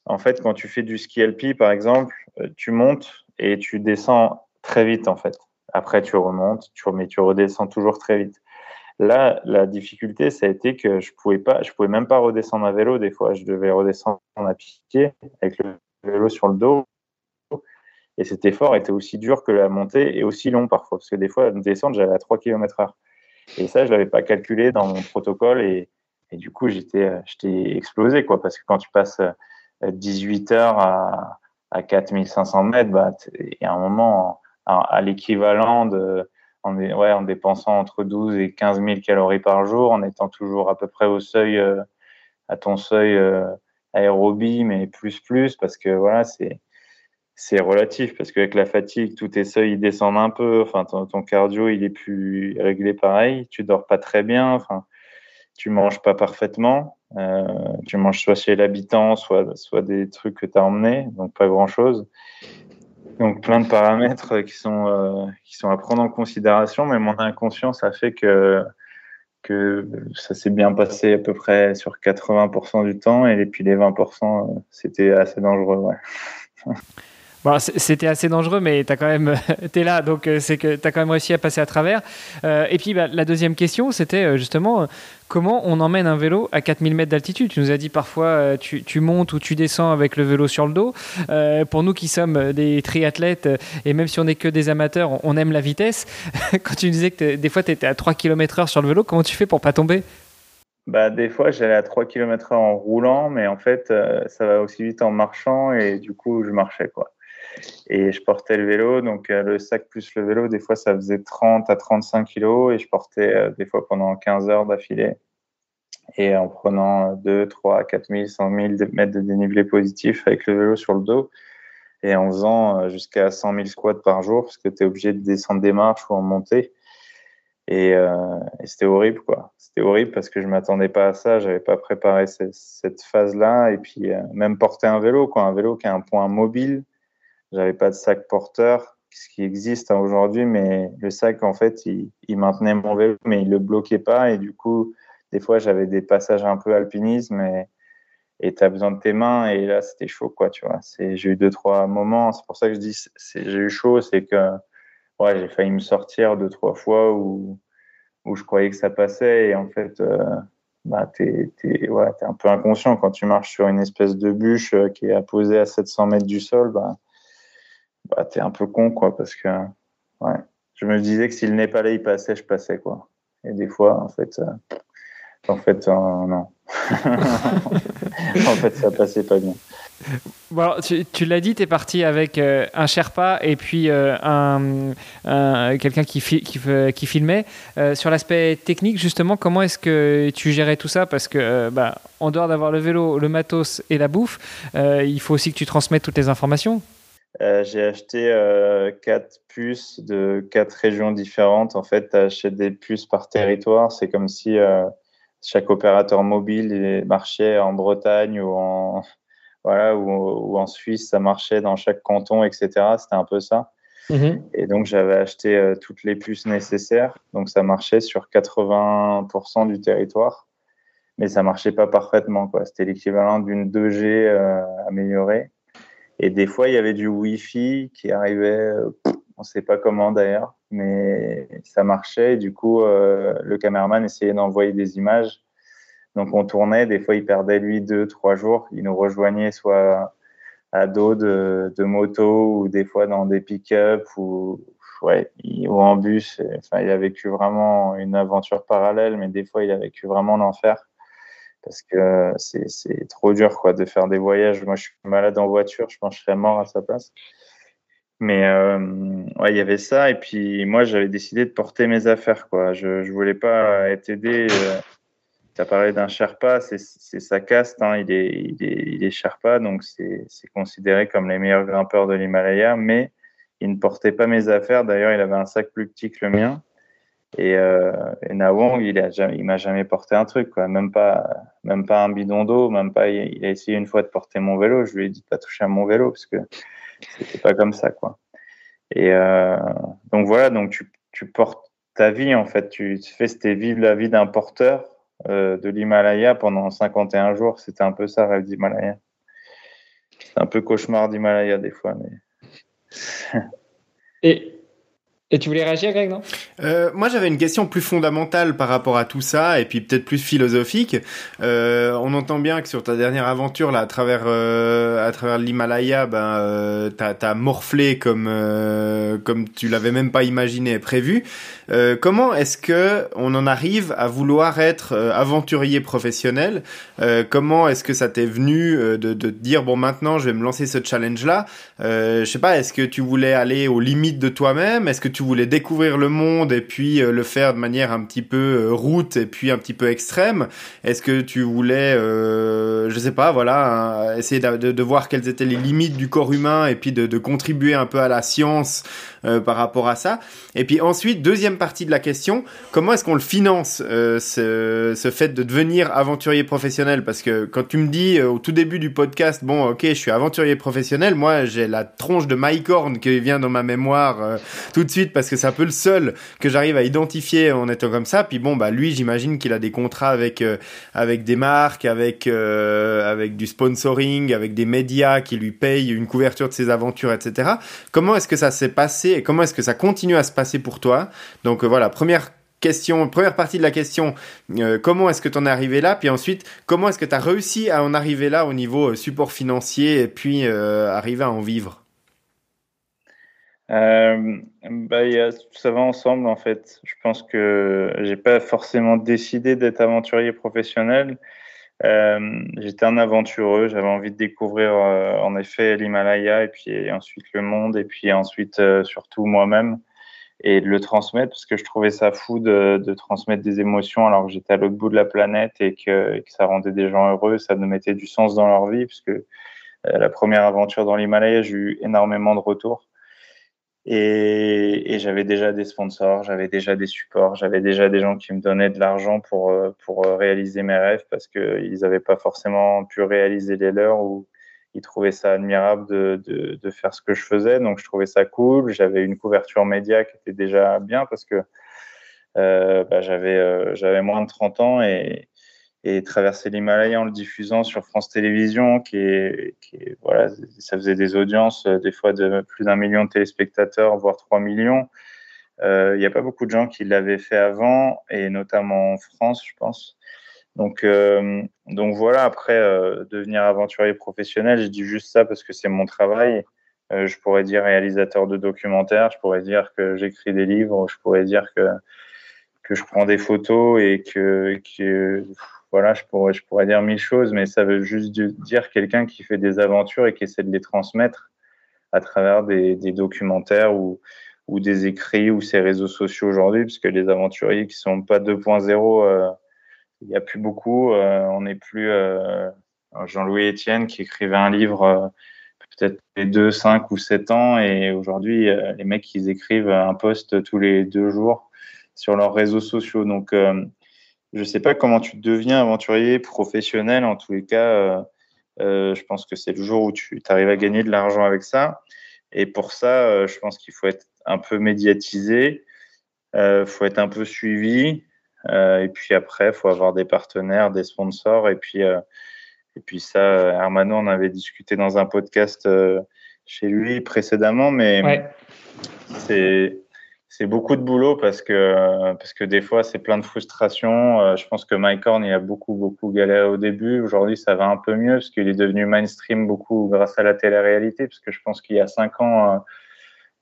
en fait, quand tu fais du ski alpi, par exemple, tu montes et tu descends très vite, en fait. Après, tu remontes, tu, mais tu redescends toujours très vite. Là, la difficulté, ça a été que je pouvais pas, je pouvais même pas redescendre à vélo. Des fois, je devais redescendre à pied avec le vélo sur le dos. Et cet effort était aussi dur que la montée et aussi long parfois, parce que des fois, descendre, j'allais à 3 km heure. Et ça, je l'avais pas calculé dans mon protocole et, du coup, j'étais, j'étais explosé, quoi, parce que quand tu passes 18 heures à, à 4500 mètres, bah, il y a un moment, à, à l'équivalent de, en, dépensant entre 12 et 15 000 calories par jour, en étant toujours à peu près au seuil, euh, à ton seuil euh, aérobie, mais plus plus, parce que voilà, c'est c'est relatif, parce qu'avec la fatigue, tous tes seuils ils descendent un peu, enfin ton, ton, cardio il est plus réglé pareil, tu dors pas très bien, enfin tu manges pas parfaitement, Euh, tu manges soit chez l'habitant, soit, soit des trucs que tu as emmenés, donc pas grand-chose. Donc plein de paramètres qui sont, euh, qui sont à prendre en considération, mais mon inconscient, ça fait que, que ça s'est bien passé à peu près sur 80% du temps, et puis les 20%, c'était assez dangereux.
Bon, c'était assez dangereux, mais tu quand même, es là, donc euh, c'est que tu as quand même réussi à passer à travers. Euh, et puis bah, la deuxième question, c'était euh, justement comment on emmène un vélo à 4000 mètres d'altitude? Tu nous as dit parfois tu, montes ou tu descends avec le vélo sur le dos. pour nous qui sommes des triathlètes, et même si on n'est que des amateurs, on aime la vitesse. Quand tu disais que des fois tu étais à 3 km/h sur le vélo, comment tu fais pour pas tomber?
Bah, des fois, j'allais à 3 km/h en roulant, mais en fait, ça va aussi vite en marchant et du coup, je marchais. quoi. Et je portais le vélo, donc euh, le sac plus le vélo, des fois ça faisait 30 à 35 kilos et je portais euh, des fois pendant 15 heures d'affilée. Et en prenant 2, 3, 4 000, 100 000 mètres de dénivelé positif avec le vélo sur le dos et en faisant euh, jusqu'à 100 000 squats par jour parce que tu es obligé de descendre des marches ou en monter. Et, c'était horrible, quoi. C'était horrible parce que je m'attendais pas à ça, j'avais pas préparé cette, phase-là. Et puis, même porter un vélo, quoi, un vélo qui a un point mobile, j'avais pas de sac porteur, ce qui existe hein, aujourd'hui, mais le sac, en fait, il, il, maintenait mon vélo, mais il le bloquait pas. Et du coup, des fois, j'avais des passages un peu alpinisme et tu as besoin de tes mains. Et là, c'était chaud, quoi, tu vois. J'ai eu deux, trois moments. C'est pour ça que je dis, j'ai eu chaud, c'est que ouais, j'ai failli me sortir deux, trois fois où, où je croyais que ça passait. Et en fait, euh, bah, tu es, ouais, un peu inconscient quand tu marches sur une espèce de bûche euh, qui est apposée à 700 mètres du sol. Bah, bah, t'es un peu con, quoi, parce que ouais, je me disais que n'est pas là, il passait, je passais, quoi. Et des fois, en fait, euh, en fait, euh, non. en fait, ça passait pas bien.
Bon, tu, tu l'as dit, tu es parti avec euh, un Sherpa et puis un, quelqu'un qui, qui, qui, filmait. sur l'aspect technique, justement, comment est-ce que tu gérais tout ça? Parce que, bah, en dehors d'avoir le vélo, le matos et la bouffe, il faut aussi que tu transmettes toutes les informations.
Euh, j'ai acheté euh, quatre puces de quatre régions différentes. En fait, tu achètes des puces par territoire. C'est comme si euh, chaque opérateur mobile marchait en Bretagne ou en, voilà, ou, en Suisse, ça marchait dans chaque canton, etc. C'était un peu ça. Mhm. Et donc, j'avais acheté toutes les puces nécessaires. Donc, ça marchait sur 80% du territoire. Mais ça marchait pas parfaitement. C'était l'équivalent d'une 2G améliorée. Et des fois, il y avait du Wi-Fi qui arrivait, euh, on ne sait pas comment d'ailleurs, mais ça marchait. du coup, euh, le caméraman essayait d'envoyer des images. Donc, on tournait. Des fois, il perdait, lui, deux, trois jours. Il nous rejoignait soit à dos de, moto ou des fois dans des pick-up ou, ou en bus. Enfin, il a vécu vraiment une aventure parallèle, mais des fois, il a vécu vraiment l'enfer parce que c'est trop dur quoi de faire des voyages. Moi, je suis malade en voiture, je pense que je serais mort à sa place. Mais euh, il y avait ça. Et puis moi, j'avais décidé de porter mes affaires. Quoi. Je ne voulais pas être aidé. Euh, tu as parlé d'un Sherpa, c'est sa caste. Hein. Il, est, il, il est Sherpa, donc c'est considéré comme les meilleurs grimpeurs de l'Himalaya. Mais il ne portait pas mes affaires. D'ailleurs, il avait un sac plus petit que le mien. Et, euh, et Nawang, il a m'a jamais porté un truc, quoi. Même pas, même pas un bidon d'eau, même pas. Il a essayé une fois de porter mon vélo. Je lui ai dit de pas toucher à mon vélo parce que c'était pas comme ça, quoi. Et euh, donc voilà, donc tu, tu, portes ta vie en fait. Tu, fais, c'était vivre la vie d'un porteur euh, de l'Himalaya pendant 51 jours. C'était un peu ça, rêve d'Himalaya. C'est un peu cauchemar d'Himalaya des fois, mais.
Et et tu voulais réagir, Greg, non?
Euh, Moi, j'avais une question plus fondamentale par rapport à tout ça, et puis peut-être plus philosophique. Euh, on entend bien que sur ta dernière aventure, là, à travers euh, à travers l'Himalaya, ben, euh, t'as as morflé comme euh, comme tu l'avais même pas imaginé et prévu. Euh, comment est-ce que on en arrive à vouloir être aventurier professionnel? Comment est-ce que ça t'est venu de, de dire bon, maintenant, je vais me lancer ce challenge-là? Je sais pas. Est-ce que tu voulais aller aux limites de toi-même? Est-ce que tu voulais découvrir le monde et puis euh, le faire de manière un petit peu euh, route et puis un petit peu extrême? Est-ce que tu voulais, euh, je sais pas, voilà, essayer de, voir quelles étaient les limites du corps humain et puis de contribuer un peu à la science par rapport à ça Et puis ensuite, deuxième partie de la question, comment est-ce qu'on le finance, euh, ce, ce, fait de devenir aventurier professionnel? Parce que quand tu me dis euh, au tout début du podcast, bon, ok, je suis aventurier professionnel, moi, j'ai la tronche de Mike Horn qui vient dans ma mémoire euh, tout de suite parce que c'est un peu le seul que j'arrive à identifier en étant comme ça. Puis bon, bah lui, j'imagine qu'il a des contrats avec avec des marques, avec avec du sponsoring, avec des médias qui lui payent une couverture de ses aventures, etc. Comment est-ce que ça s'est passé et comment est-ce que ça continue à se passer pour toi Donc voilà, première question, première partie de la question, euh, comment est-ce que tu en es arrivé là? Puis ensuite, comment est-ce que tu as réussi à en arriver là au niveau euh, support financier et puis euh, arriver à en vivre?
Bah, ça va ensemble en fait. Je pense que j'ai pas forcément décidé d'être aventurier professionnel. J'étais un aventureux, j'avais envie de découvrir en effet l'Himalaya et puis ensuite le monde et puis ensuite surtout moi-même et de le transmettre parce que je trouvais ça fou de, de transmettre des émotions alors que j'étais à l'autre bout de la planète et que, que, ça rendait des gens heureux, ça nous mettait du sens dans leur vie puisque euh, la première aventure dans l'Himalaya, j'ai eu énormément de retours. Et, et j'avais déjà des sponsors, j'avais déjà des supports, j'avais déjà des gens qui me donnaient de l'argent pour, euh, pour euh, réaliser mes rêves parce qu'ils n'avaient pas forcément pu réaliser les leurs ou, ils trouvaient ça admirable de, de, de, faire ce que je faisais, donc je trouvais ça cool. J'avais une couverture média qui était déjà bien parce que euh, bah, j'avais euh, moins de 30 ans et, et traverser l'Himalaya en le diffusant sur France Télévisions, qui est, qui est, voilà, ça faisait des audiences euh, des fois de plus d'un million de téléspectateurs, voire 3 millions. Euh, il n'y a pas beaucoup de gens qui l'avaient fait avant, et notamment en France, je pense. Donc, euh, donc voilà, après, euh, devenir aventurier professionnel, je dis juste ça parce que c'est mon travail. Euh, je pourrais dire réalisateur de documentaires, je pourrais dire que j'écris des livres, je pourrais dire que, que je prends des photos et que, que voilà, je pourrais, dire mille choses, mais ça veut juste dire quelqu'un qui fait des aventures et qui essaie de les transmettre à travers des, documentaires ou, des écrits ou ses réseaux sociaux aujourd'hui, puisque les aventuriers qui sont pas 2.0 il n'y a plus beaucoup. Euh, on n'est plus euh, Jean-Louis Etienne qui écrivait un livre euh, peut-être les 2, 5 ou 7 ans. Et aujourd'hui, les mecs, ils écrivent un post tous les deux jours sur leurs réseaux sociaux. Donc, je ne sais pas comment tu deviens aventurier professionnel. En tous les cas, je pense que c'est le jour où tu arrives à gagner de l'argent avec ça. Et pour ça, je pense qu'il faut être un peu médiatisé, il faut être un peu suivi, euh, et puis après, il faut avoir des partenaires, des sponsors. Et puis, euh, et puis ça, Hermano, on avait discuté dans un podcast euh, chez lui précédemment, mais c'est c'est beaucoup de boulot parce que parce que des fois c'est plein de frustration. je pense que Mike Horn il a beaucoup beaucoup galéré au début. Aujourd'hui ça va un peu mieux parce qu'il est devenu mainstream beaucoup grâce à la télé-réalité. Parce que je pense qu'il y a cinq ans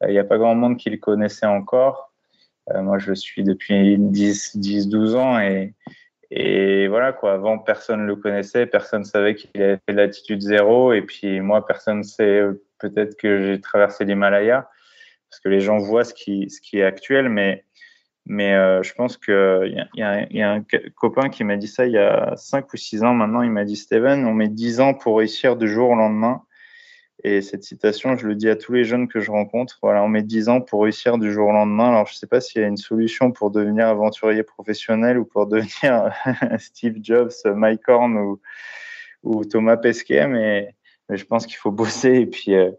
il n'y a pas grand monde qui le connaissait encore. Euh, moi, je le suis depuis 10, 10 12 ans et, et voilà, quoi. Avant, personne ne le connaissait, personne ne savait qu'il avait fait l'altitude zéro. Et puis, moi, personne ne sait peut-être que j'ai traversé l'Himalaya parce que les gens voient ce qui, est actuel. Mais, euh, je pense qu'il y, a un copain qui m'a dit ça il y a 5 ou 6 ans maintenant. Il m'a dit, Steven, on met 10 ans pour réussir du jour au lendemain. Et cette citation, je le dis à tous les jeunes que je rencontre. Voilà, on met 10 ans pour réussir du jour au lendemain. Alors, je ne sais pas s'il y a une solution pour devenir aventurier professionnel ou pour devenir Steve Jobs, Mike Horn ou, Thomas Pesquet, mais, mais je pense qu'il faut bosser. Et puis, euh,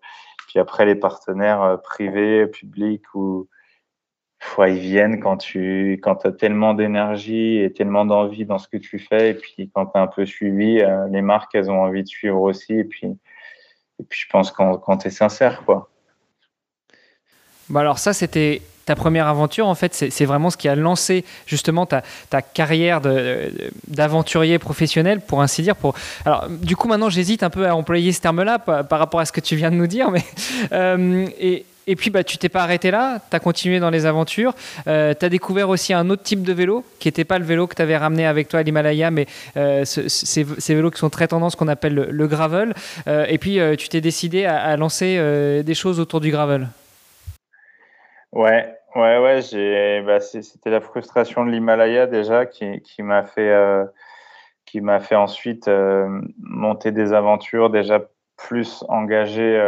puis après, les partenaires euh, privés, publics, ou, ils viennent quand tu quand as tellement d'énergie et tellement d'envie dans ce que tu fais. Et puis, quand tu es un peu suivi, euh, les marques, elles ont envie de suivre aussi. Et puis, et puis je pense quand, quand tu sincère, quoi.
Bah alors ça, c'était ta première aventure, en fait, c'est vraiment ce qui a lancé justement ta, carrière d'aventurier professionnel, pour ainsi dire. Alors, du coup, maintenant, j'hésite un peu à employer ce terme-là par, rapport à ce que tu viens de nous dire. Mais, euh, et, puis, bah, tu t'es pas arrêté là, tu as continué dans les aventures. Euh, tu as découvert aussi un autre type de vélo, qui n'était pas le vélo que tu avais ramené avec toi à l'Himalaya, mais euh, ces, vélos qui sont très tendance, qu'on appelle le, gravel. Euh, et puis, tu t'es décidé à, lancer des choses autour du gravel.
Ouais, ouais, ouais. Bah, C'était la frustration de l'Himalaya déjà qui, qui m'a fait, qui m'a fait ensuite monter des aventures déjà plus engagées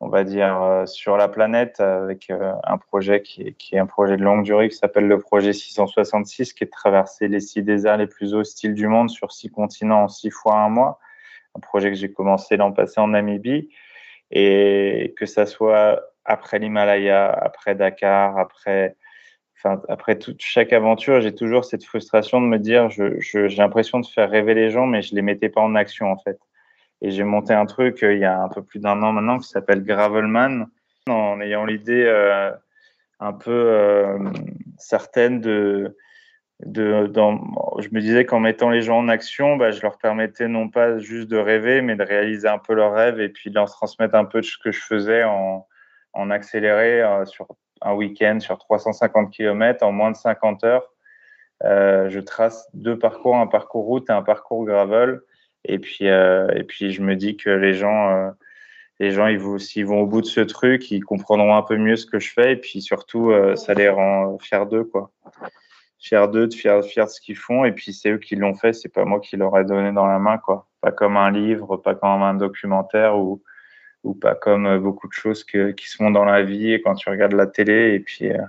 on va dire, sur la planète avec un projet qui qui est, un projet de longue durée qui s'appelle le projet 666, qui est de traverser les six déserts les plus hostiles du monde sur six continents en six fois un mois. Un projet que j'ai commencé l'an passé en Namibie. Et que ça soit après l'Himalaya, après Dakar, après après toute, chaque aventure, j'ai toujours cette frustration de me dire, j'ai l'impression de faire rêver les gens, mais je les mettais pas en action en fait. Et j'ai monté un truc euh, il y a un peu plus d'un an maintenant qui s'appelle Gravelman, en ayant l'idée euh, un peu euh, certaine de, de je me disais qu'en mettant les gens en action, bah, je leur permettais non pas juste de rêver, mais de réaliser un peu leurs rêves et puis de leur transmettre un peu de ce que je faisais en, en accéléré sur un week-end sur 350 km en moins de 50 heures. Euh, je trace deux parcours, un parcours route et un parcours gravel. Et puis, euh, et puis je me dis que les gens, euh, les gens, s'ils vont au bout de ce truc, ils comprendront un peu mieux ce que je fais. Et puis surtout, ça les rend fiers d'eux, quoi. Fiers d'eux, de fiers, fiers de ce qu'ils font. Et puis c'est eux qui l'ont fait, c'est pas moi qui leur ai donné dans la main, quoi. Pas comme un livre, pas comme un documentaire ou ou pas comme euh, beaucoup de choses qui se font dans la vie et quand tu regardes la télé et puis euh,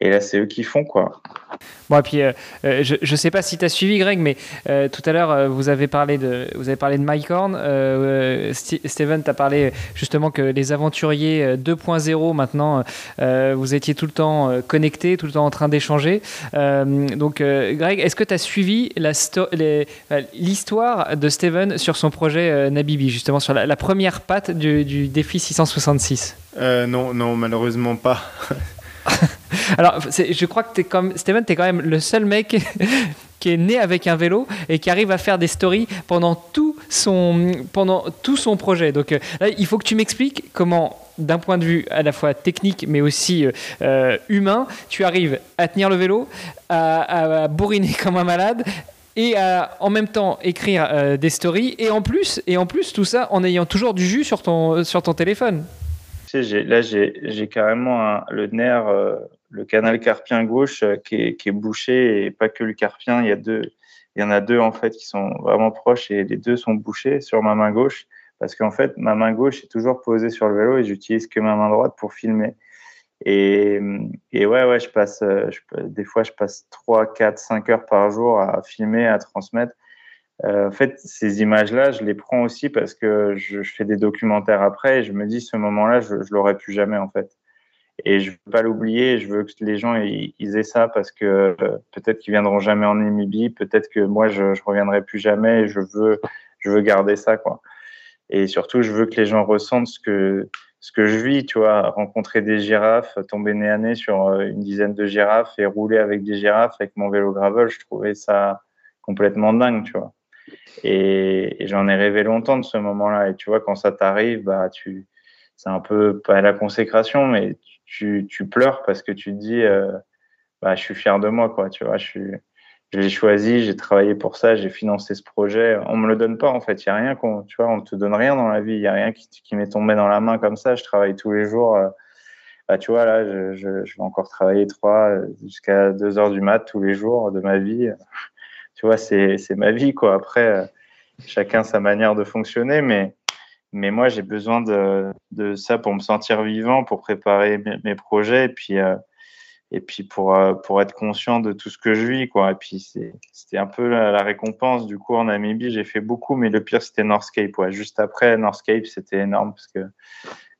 et là, c'est eux qui font quoi.
Bon, et puis euh, euh, je ne sais pas si tu as suivi, Greg, mais euh, tout à l'heure, vous avez parlé de, vous avez parlé de Mike Horn. Steven, tu as parlé justement que les aventuriers 2.0, maintenant, vous étiez tout le temps connectés, tout le temps en train d'échanger. donc, Greg, est-ce que tu as suivi l'histoire de Steven sur son projet Nabibi, justement, sur la, la première patte du, du défi 666
Non, non, malheureusement pas.
Alors, je crois que es comme, Steven, tu es quand même le seul mec qui est né avec un vélo et qui arrive à faire des stories pendant tout son, pendant tout son projet. Donc euh, là, il faut que tu m'expliques comment, d'un point de vue à la fois technique mais aussi euh, euh, humain, tu arrives à tenir le vélo, à, bourriner comme un malade et à en même temps écrire des stories et en plus et en plus tout ça en ayant toujours du jus sur ton sur ton téléphone.
Là j'ai carrément le nerf le canal carpien gauche euh, qui est, bouché et pas que le carpien. Il y en a deux en fait qui sont vraiment proches et les deux sont bouchés sur ma main gauche parce qu'en fait ma main gauche est toujours posée sur le vélo et j'utilise que ma main droite pour filmer. Et, ouais, ouais, je passe, euh, des fois je passe 3, 4, 5 heures par jour à filmer, à transmettre. Euh, en fait, ces images-là, je les prends aussi parce que je, fais des documentaires après et je me dis ce moment-là, je, je l'aurai plus jamais en fait. Et je veux pas l'oublier. Je veux que les gens ils, aient ça parce que euh, peut-être qu'ils viendront jamais en Namibie, peut-être que moi je, je reviendrai plus jamais. Et je veux, je veux garder ça quoi. Et surtout, je veux que les gens ressentent ce que ce que je vis, tu vois, rencontrer des girafes, tomber nez à nez sur euh, une dizaine de girafes et rouler avec des girafes avec mon vélo gravel, je trouvais ça complètement dingue, tu vois. Et, j'en ai rêvé longtemps de ce moment-là. Et tu vois, quand ça t'arrive, bah, tu, c'est un peu pas la consécration, mais tu, pleures parce que tu te dis, euh, bah, je suis fier de moi, quoi. Tu vois, je suis, je l'ai choisi, j'ai travaillé pour ça, j'ai financé ce projet. On me le donne pas, en fait. Il y a rien qu'on, tu vois, on te donne rien dans la vie. Il y a rien qui, qui m'est tombé dans la main comme ça. Je travaille tous les jours. Euh, bah, tu vois, là, je, vais encore travailler trois jusqu'à deux heures du mat tous les jours de ma vie. Tu vois, c'est, c'est ma vie, quoi. Après, euh, chacun sa manière de fonctionner, mais mais moi, j'ai besoin de, de, ça pour me sentir vivant, pour préparer mes, projets et puis, euh, et puis pour, euh, pour être conscient de tout ce que je vis. Quoi. Et puis, c'était un peu la, récompense. Du coup, en Namibie, j'ai fait beaucoup, mais le pire, c'était Northscape. Ouais. Juste après, Northscape, c'était énorme parce que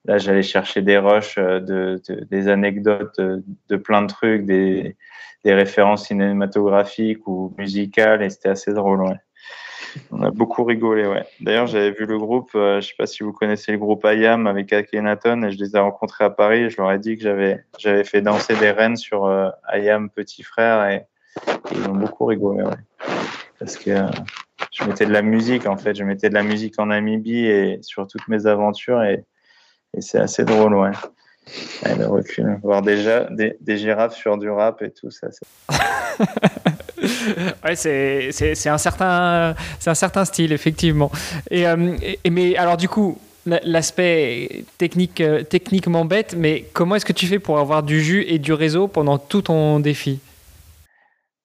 là, j'allais chercher des rushs, euh, de, des anecdotes de, de, plein de trucs, des, des références cinématographiques ou musicales, et c'était assez drôle. Ouais. On a beaucoup rigolé, ouais. D'ailleurs, j'avais vu le groupe, euh, je sais pas si vous connaissez le groupe IAM avec Akhenaton, et je les ai rencontrés à Paris, et je leur ai dit que j'avais, fait danser des reines sur euh, IAM Petit Frère, et, ils ont beaucoup rigolé, ouais. Parce que euh, je mettais de la musique, en fait, je mettais de la musique en Namibie et sur toutes mes aventures, et, c'est assez drôle, ouais. le recul, voir déjà des, des girafes sur du rap et tout ça.
c'est un certain style effectivement. Euh, et, mais alors du coup l'aspect technique euh, techniquement bête, mais comment est-ce que tu fais pour avoir du jus et du réseau pendant tout ton défi?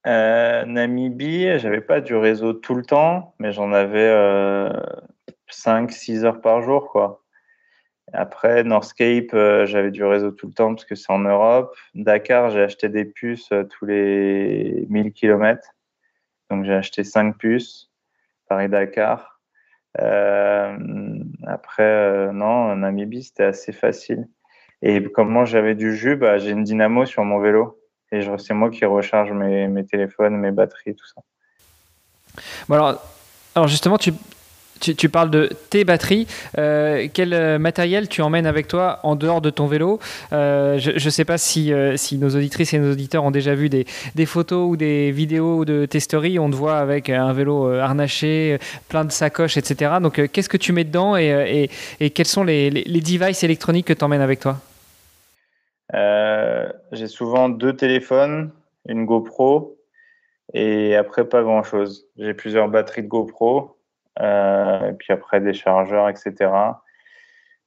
Euh, Namibie, j'avais pas du réseau tout le temps, mais j'en avais 5-6 heures par jour quoi. Après, Northscape, euh, j'avais du réseau tout le temps parce que c'est en Europe. Dakar, j'ai acheté des puces euh, tous les 1000 km. Donc, j'ai acheté 5 puces. Paris-Dakar. Euh, après, non, Namibie, c'était assez facile. Et comment j'avais du jus, bah, j'ai une dynamo sur mon vélo. Et c'est moi qui recharge mes, téléphones, mes batteries, tout ça.
Alors justement, tu, tu, parles de tes batteries. Euh, quel euh, matériel tu emmènes avec toi en dehors de ton vélo? Euh, Je ne sais pas si, si, nos auditrices et nos auditeurs ont déjà vu des, des photos ou des vidéos de tes stories. On te voit avec un vélo harnaché, plein de sacoches, etc. Donc, qu'est-ce que tu mets dedans et, et, quels sont les, les, les, devices électroniques que tu emmènes avec toi?
J'ai souvent deux téléphones, une GoPro et après pas grand-chose. J'ai plusieurs batteries de GoPro euh, et puis après des chargeurs, etc.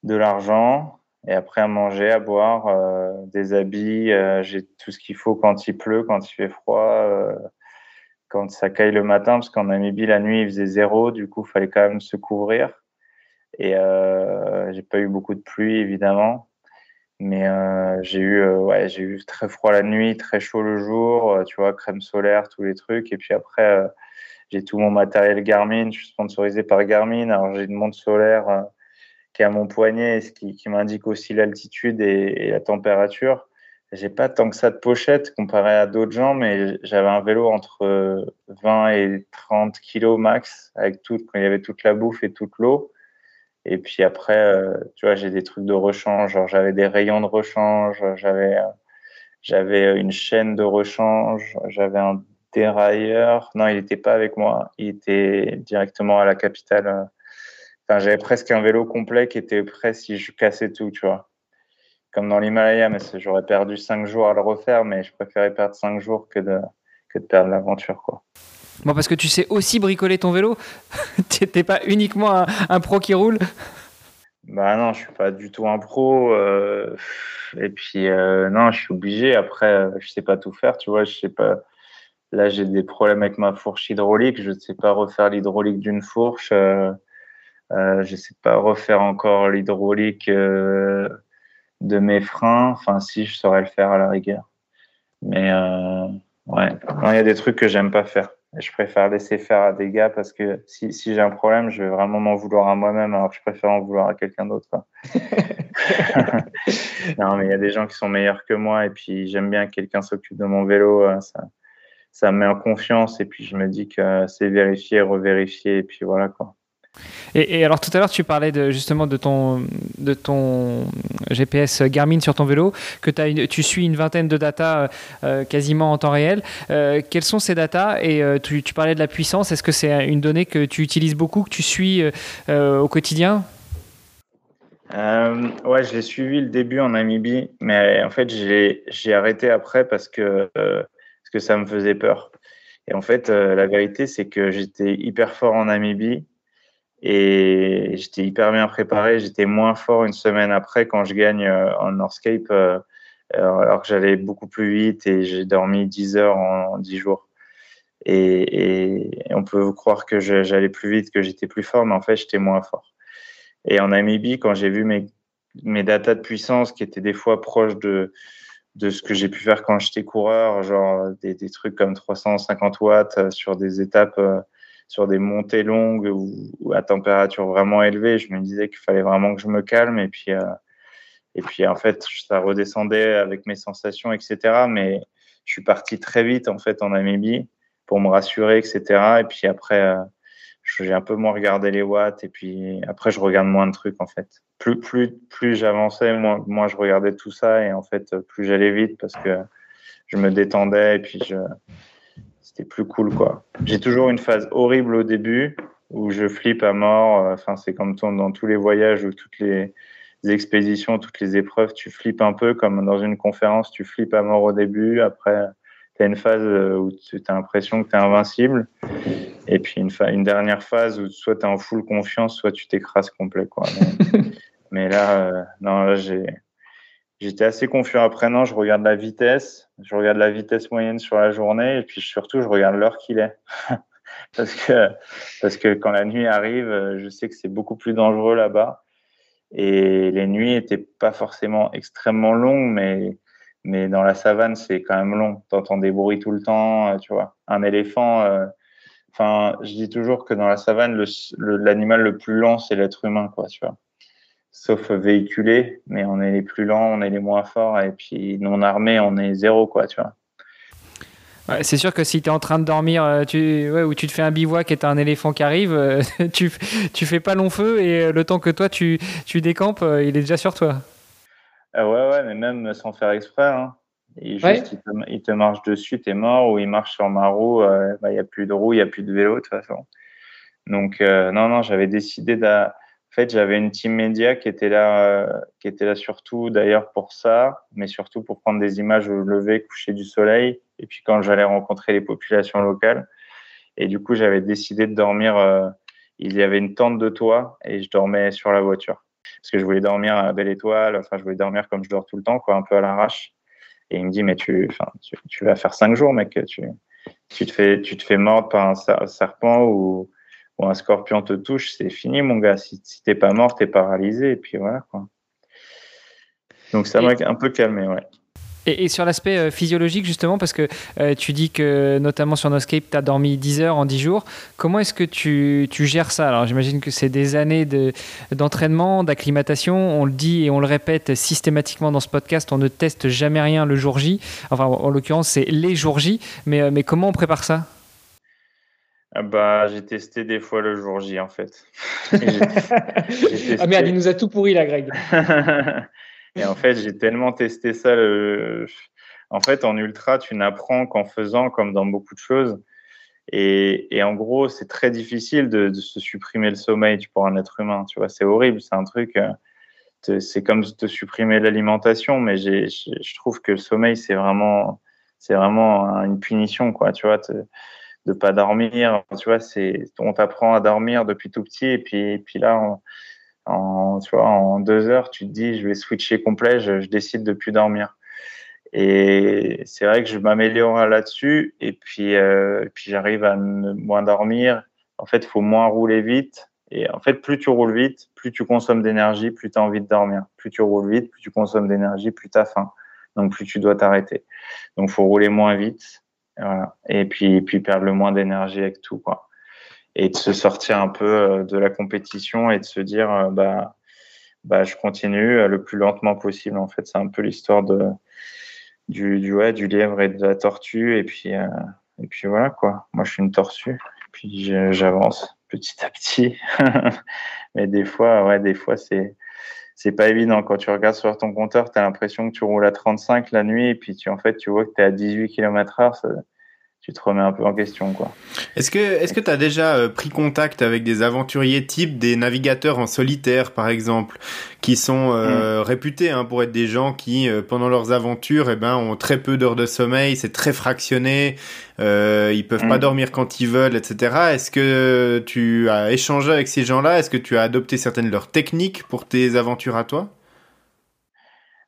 De l'argent, et après à manger, à boire, euh, des habits, euh, j'ai tout ce qu'il faut quand il pleut, quand il fait froid, quand ça caille le matin, parce qu'en Namibie, la nuit, il faisait zéro, du coup, il fallait quand même se couvrir. Et j'ai pas eu beaucoup de pluie, évidemment. Mais j'ai eu, ouais, j'ai eu très froid la nuit, très chaud le jour, tu vois, crème solaire, tous les trucs. Et puis après, j'ai tout mon matériel Garmin, je suis sponsorisé par Garmin. Alors j'ai une montre solaire euh, qui est à mon poignet, ce qui, m'indique aussi l'altitude et, la température. J'ai pas tant que ça de pochette comparé à d'autres gens, mais j'avais un vélo entre 20 et 30 kilos max, avec tout, quand il y avait toute la bouffe et toute l'eau. Et puis après, euh, tu vois, j'ai des trucs de rechange, genre j'avais des rayons de rechange, j'avais j'avais une chaîne de rechange, j'avais un dérailleur. Non, il n'était pas avec moi. Il était directement à la capitale. Enfin, j'avais presque un vélo complet qui était prêt si je cassais tout, tu vois. Comme dans l'Himalaya, mais j'aurais perdu cinq jours à le refaire, mais je préférais perdre cinq jours que de, que de perdre l'aventure, quoi.
Bon, parce que tu sais aussi bricoler ton vélo. tu n'es pas uniquement un, pro qui roule.
Bah non, je suis pas du tout un pro. Euh, et puis euh, non, je suis obligé. Après, je sais pas tout faire, tu vois. Je sais pas. Là, j'ai des problèmes avec ma fourche hydraulique. Je ne sais pas refaire l'hydraulique d'une fourche. Euh, euh, je ne sais pas refaire encore l'hydraulique euh, de mes freins. Enfin, si, je saurais le faire à la rigueur. Mais ouais, il y a des trucs que j'aime pas faire. Et je préfère laisser faire à des gars parce que si, si j'ai un problème, je vais vraiment m'en vouloir à moi-même. Alors je préfère en vouloir à quelqu'un d'autre. non, mais il y a des gens qui sont meilleurs que moi et puis j'aime bien que quelqu'un s'occupe de mon vélo. Ça, ça me met en confiance et puis je me dis que c'est vérifier, revérifier et puis voilà quoi.
Et, alors tout à l'heure tu parlais de, justement de ton, de ton GPS Garmin sur ton vélo, que as tu suis une vingtaine de datas euh, quasiment en temps réel. Euh, quelles sont ces datas Et euh, tu, tu, parlais de la puissance, est-ce que c'est une donnée que tu utilises beaucoup, que tu suis au quotidien?
Ouais, je l'ai suivi le début en Namibie, mais en fait j'ai arrêté après parce que que ça me faisait peur. Et en fait, euh, la vérité, c'est que j'étais hyper fort en Namibie et j'étais hyper bien préparé. J'étais moins fort une semaine après quand je gagne euh, en Northscape, euh, alors que j'allais beaucoup plus vite et j'ai dormi 10 heures en, 10 jours. Et, on peut croire que j'allais plus vite, que j'étais plus fort, mais en fait, j'étais moins fort. Et en Namibie, quand j'ai vu mes, mes datas de puissance qui étaient des fois proches de, de ce que j'ai pu faire quand j'étais coureur, genre des, des, trucs comme 350 watts euh, sur des étapes, euh, sur des montées longues ou, à température vraiment élevée. Je me disais qu'il fallait vraiment que je me calme et puis, euh, et puis en fait, ça redescendait avec mes sensations, etc. Mais je suis parti très vite en fait en Namibie pour me rassurer, etc. Et puis après, j'ai un peu moins regardé les watts et puis après, je regarde moins de trucs en fait plus, plus, plus j'avançais, moins, moins je regardais tout ça et en fait, plus j'allais vite parce que je me détendais et puis je, c'était plus cool quoi. J'ai toujours une phase horrible au début où je flippe à mort. Enfin, c'est comme dans tous les voyages ou toutes les expéditions, toutes les épreuves, tu flippes un peu comme dans une conférence, tu flippes à mort au début. Après, tu as une phase où tu as l'impression que tu es invincible. Et puis une, une dernière phase où soit tu es en full confiance, soit tu t'écrases complet. Quoi. Mais là, euh, non, là, j'ai, j'étais assez confiant. Après, non, je regarde la vitesse. Je regarde la vitesse moyenne sur la journée. Et puis surtout, je regarde l'heure qu'il est. parce, que, parce que quand la nuit arrive, euh, je sais que c'est beaucoup plus dangereux là-bas. Et les nuits étaient pas forcément extrêmement longues, mais, mais dans la savane, c'est quand même long. T'entends des bruits tout le temps, euh, tu vois. Un éléphant, euh, enfin, je dis toujours que dans la savane, l'animal le, plus lent, c'est l'être humain, quoi, tu vois. Sauf véhiculé, mais on est les plus lents, on est les moins forts, et puis non armés, on est zéro, quoi, tu vois
c'est sûr que si tu es en train de dormir euh, ou tu te fais un bivouac et tu un éléphant qui arrive, tu, tu fais pas long feu et le temps que toi tu, tu décampes, il est déjà sur toi.
Ah ouais, ouais, mais même sans faire exprès. Hein. Il, juste, il, te, marche dessus, tu es mort, ou il marche sur ma roue, il bah, n'y a plus de roue, il n'y a plus de vélo de toute façon. Donc, non, non, j'avais décidé de. En fait, j'avais une team média qui était là, qui était là surtout d'ailleurs pour ça, mais surtout pour prendre des images au lever, coucher du soleil et puis quand j'allais rencontrer les populations locales. Et du coup, j'avais décidé de dormir. Euh, il y avait une tente de toit et je dormais sur la voiture parce que je voulais dormir à belle étoile. Enfin, je voulais dormir comme je dors tout le temps, quoi, un peu à l'arrache. Et il me dit, mais tu, enfin, tu, vas faire cinq jours, mec. Tu, tu te fais, tu te fais mordre par un serpent ou, ou un scorpion te touche, c'est fini, mon gars. Si, si t'es pas mort, t'es paralysé. Et puis voilà, quoi. Donc ça m'a un peu calmé, ouais.
Et, sur l'aspect euh, physiologique, justement, parce que euh, tu dis que notamment sur Noscape, tu as dormi 10 heures en 10 jours. Comment est-ce que tu, tu, gères ça? Alors j'imagine que c'est des années d'entraînement, d'acclimatation. On le dit et on le répète systématiquement dans ce podcast, on ne teste jamais rien le jour J. Enfin, en l'occurrence, c'est les jours J. Mais, euh, mais comment on prépare ça?
Ah bah, j'ai testé des fois le jour J en fait.
Ah merde, il nous a tout pourri là, Greg.
Et en fait, j'ai tellement testé ça. En fait, en ultra, tu n'apprends qu'en faisant, comme dans beaucoup de choses. Et, en gros, c'est très difficile de, se supprimer le sommeil pour un être humain. Tu vois, c'est horrible. C'est un truc. Euh, c'est comme de supprimer l'alimentation, mais je trouve que le sommeil, c'est vraiment, c'est vraiment une punition, quoi. Tu vois, de pas dormir. Tu vois, on t'apprend à dormir depuis tout petit, et puis, et puis là, on, en, tu vois, en deux heures, tu te dis, je vais switcher complet, je, décide de plus dormir. Et c'est vrai que je m'améliore là-dessus, et puis, euh, puis j'arrive à moins dormir. En fait, il faut moins rouler vite. Et en fait, plus tu roules vite, plus tu consommes d'énergie, plus tu as envie de dormir. Plus tu roules vite, plus tu consommes d'énergie, plus tu as faim. Donc, plus tu dois t'arrêter. Donc, faut rouler moins vite. Et puis, puis perdre le moins d'énergie avec tout, quoi et de se sortir un peu euh, de la compétition et de se dire euh, bah bah je continue euh, le plus lentement possible en fait. C'est un peu l'histoire de du du ouais, du lièvre et de la tortue et puis et puis voilà quoi. Moi je suis une tortue puis j'avance petit à petit. Mais des fois ouais des fois c'est c'est pas évident. Quand tu regardes sur ton compteur tu as l'impression que tu roules à 35 la nuit et puis tu en fait tu vois que tu es à 18 km/h tu te remets un peu en question. quoi.
Est-ce que est-ce que tu as déjà euh, pris contact avec des aventuriers type des navigateurs en solitaire, par exemple, qui sont euh, mm. réputés hein, pour être des gens qui, euh, pendant leurs aventures, eh ben, ont très peu d'heures de sommeil, c'est très fractionné, euh, ils peuvent pas mm. dormir quand ils veulent, etc. Est-ce que tu as échangé avec ces gens-là? Est-ce que tu as adopté certaines de leurs techniques pour tes aventures à toi?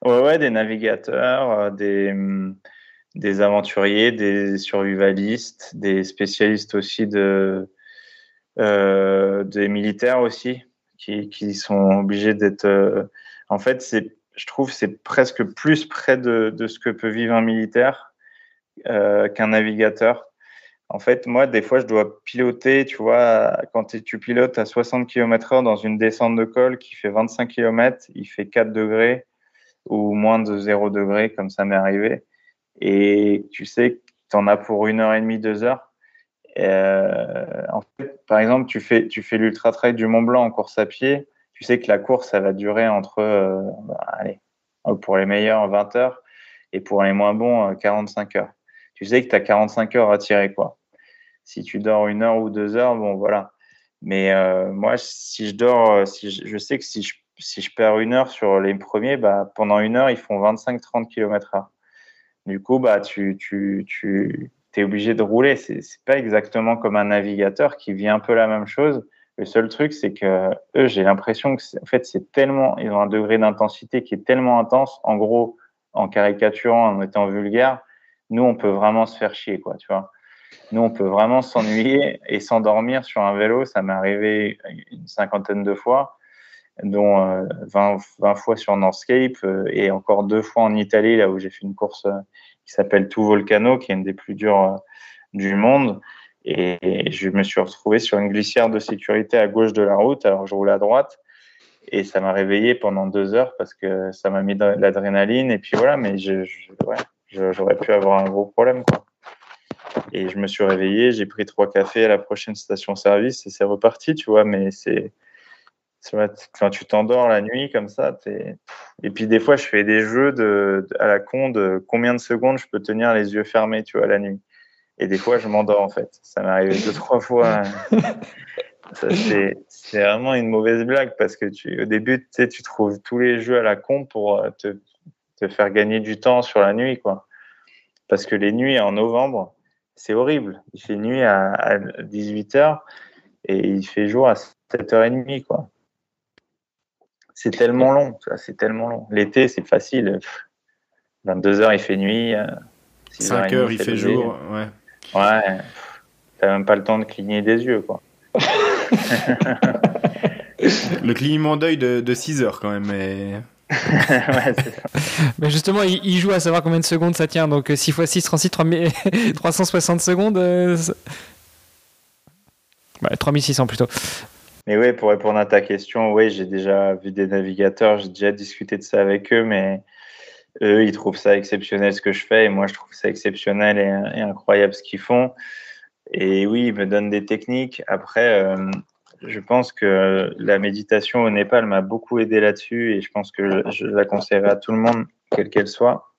Ouais, ouais, des navigateurs, des hum, des aventuriers, des survivalistes, des spécialistes aussi de euh, des militaires aussi qui, qui sont obligés d'être. Euh, en fait, c'est, je trouve, c'est presque plus près de, de, ce que peut vivre un militaire euh, qu'un navigateur. En fait, moi, des fois, je dois piloter, tu vois, quand tu pilotes à 60 km/h dans une descente de col qui fait 25 km, il fait 4 degrés ou moins de 0 degrés, comme ça m'est arrivé et tu sais que tu en as pour une heure et demie, deux heures. Euh, en fait, par exemple, tu fais, tu fais l'ultra trail du Mont Blanc en course à pied. Tu sais que la course, ça va durer entre, euh, bah, allez, pour les meilleurs, 20 heures et pour les moins bons, 45 euh, heures. Tu sais que tu as 45 heures à tirer, quoi. Si tu dors une heure ou deux heures, bon, voilà. Mais moi, si je dors, si je, sais que si je, si je perds une heure sur les premiers, bah, pendant une heure, ils font 25-30 km/h. Du coup, bah, tu, tu, tu es obligé de rouler. C'est pas exactement comme un navigateur qui vit un peu la même chose. Le seul truc, c'est que eux, j'ai l'impression que en fait, c'est tellement, ils ont un degré d'intensité qui est tellement intense. En gros, en caricaturant, en étant vulgaire, nous, on peut vraiment se faire chier, quoi, tu vois. Nous, on peut vraiment s'ennuyer et s'endormir sur un vélo. Ça m'est arrivé une cinquantaine de fois. Dont 20, 20, fois sur Northscape et encore deux fois en Italie, là où j'ai fait une course qui s'appelle Tout Volcano, qui est une des plus dures du monde. Et je me suis retrouvé sur une glissière de sécurité à gauche de la route. Alors je roule à droite et ça m'a réveillé pendant deux heures parce que ça m'a mis de l'adrénaline. Et puis voilà, mais j'aurais pu avoir un gros problème. Quoi. Et je me suis réveillé, j'ai pris trois cafés à la prochaine station-service et c'est reparti, tu vois. Mais c'est. Quand tu t'endors la nuit comme ça, et puis des fois je fais des jeux de, à la con de combien de secondes je peux tenir les yeux fermés, tu vois, la nuit. Et des fois, je m'endors en fait. Ça m'est arrivé deux, trois fois. c'est vraiment une mauvaise blague parce que tu, au début, tu, sais, tu trouves tous les jeux à la con pour euh, te, te, faire gagner du temps sur la nuit. quoi. Parce que les nuits en novembre, c'est horrible. Il fait nuit à, à 18h et il fait jour à 7h30. quoi. C'est tellement long. C'est tellement long. L'été, c'est facile. 22h, il fait nuit.
5h, euh, il fait jour. Ouais.
Ouais, t'as même pas le temps de cligner des yeux, quoi.
le clignement d'œil de, de 6 heures quand même, mais...
ouais, mais justement, il, joue à savoir combien de secondes ça tient. Donc 6 x 6, 36, 360 secondes. Euh, 3600 plutôt.
Mais oui, pour répondre à ta question, oui, j'ai déjà vu des navigateurs, j'ai déjà discuté de ça avec eux, mais eux, ils trouvent ça exceptionnel ce que je fais et moi, je trouve ça exceptionnel et, incroyable ce qu'ils font. Et oui, ils me donnent des techniques. Après, euh, je pense que la méditation au Népal m'a beaucoup aidé là-dessus et je pense que je, la conseillerais à tout le monde, quelle qu'elle soit,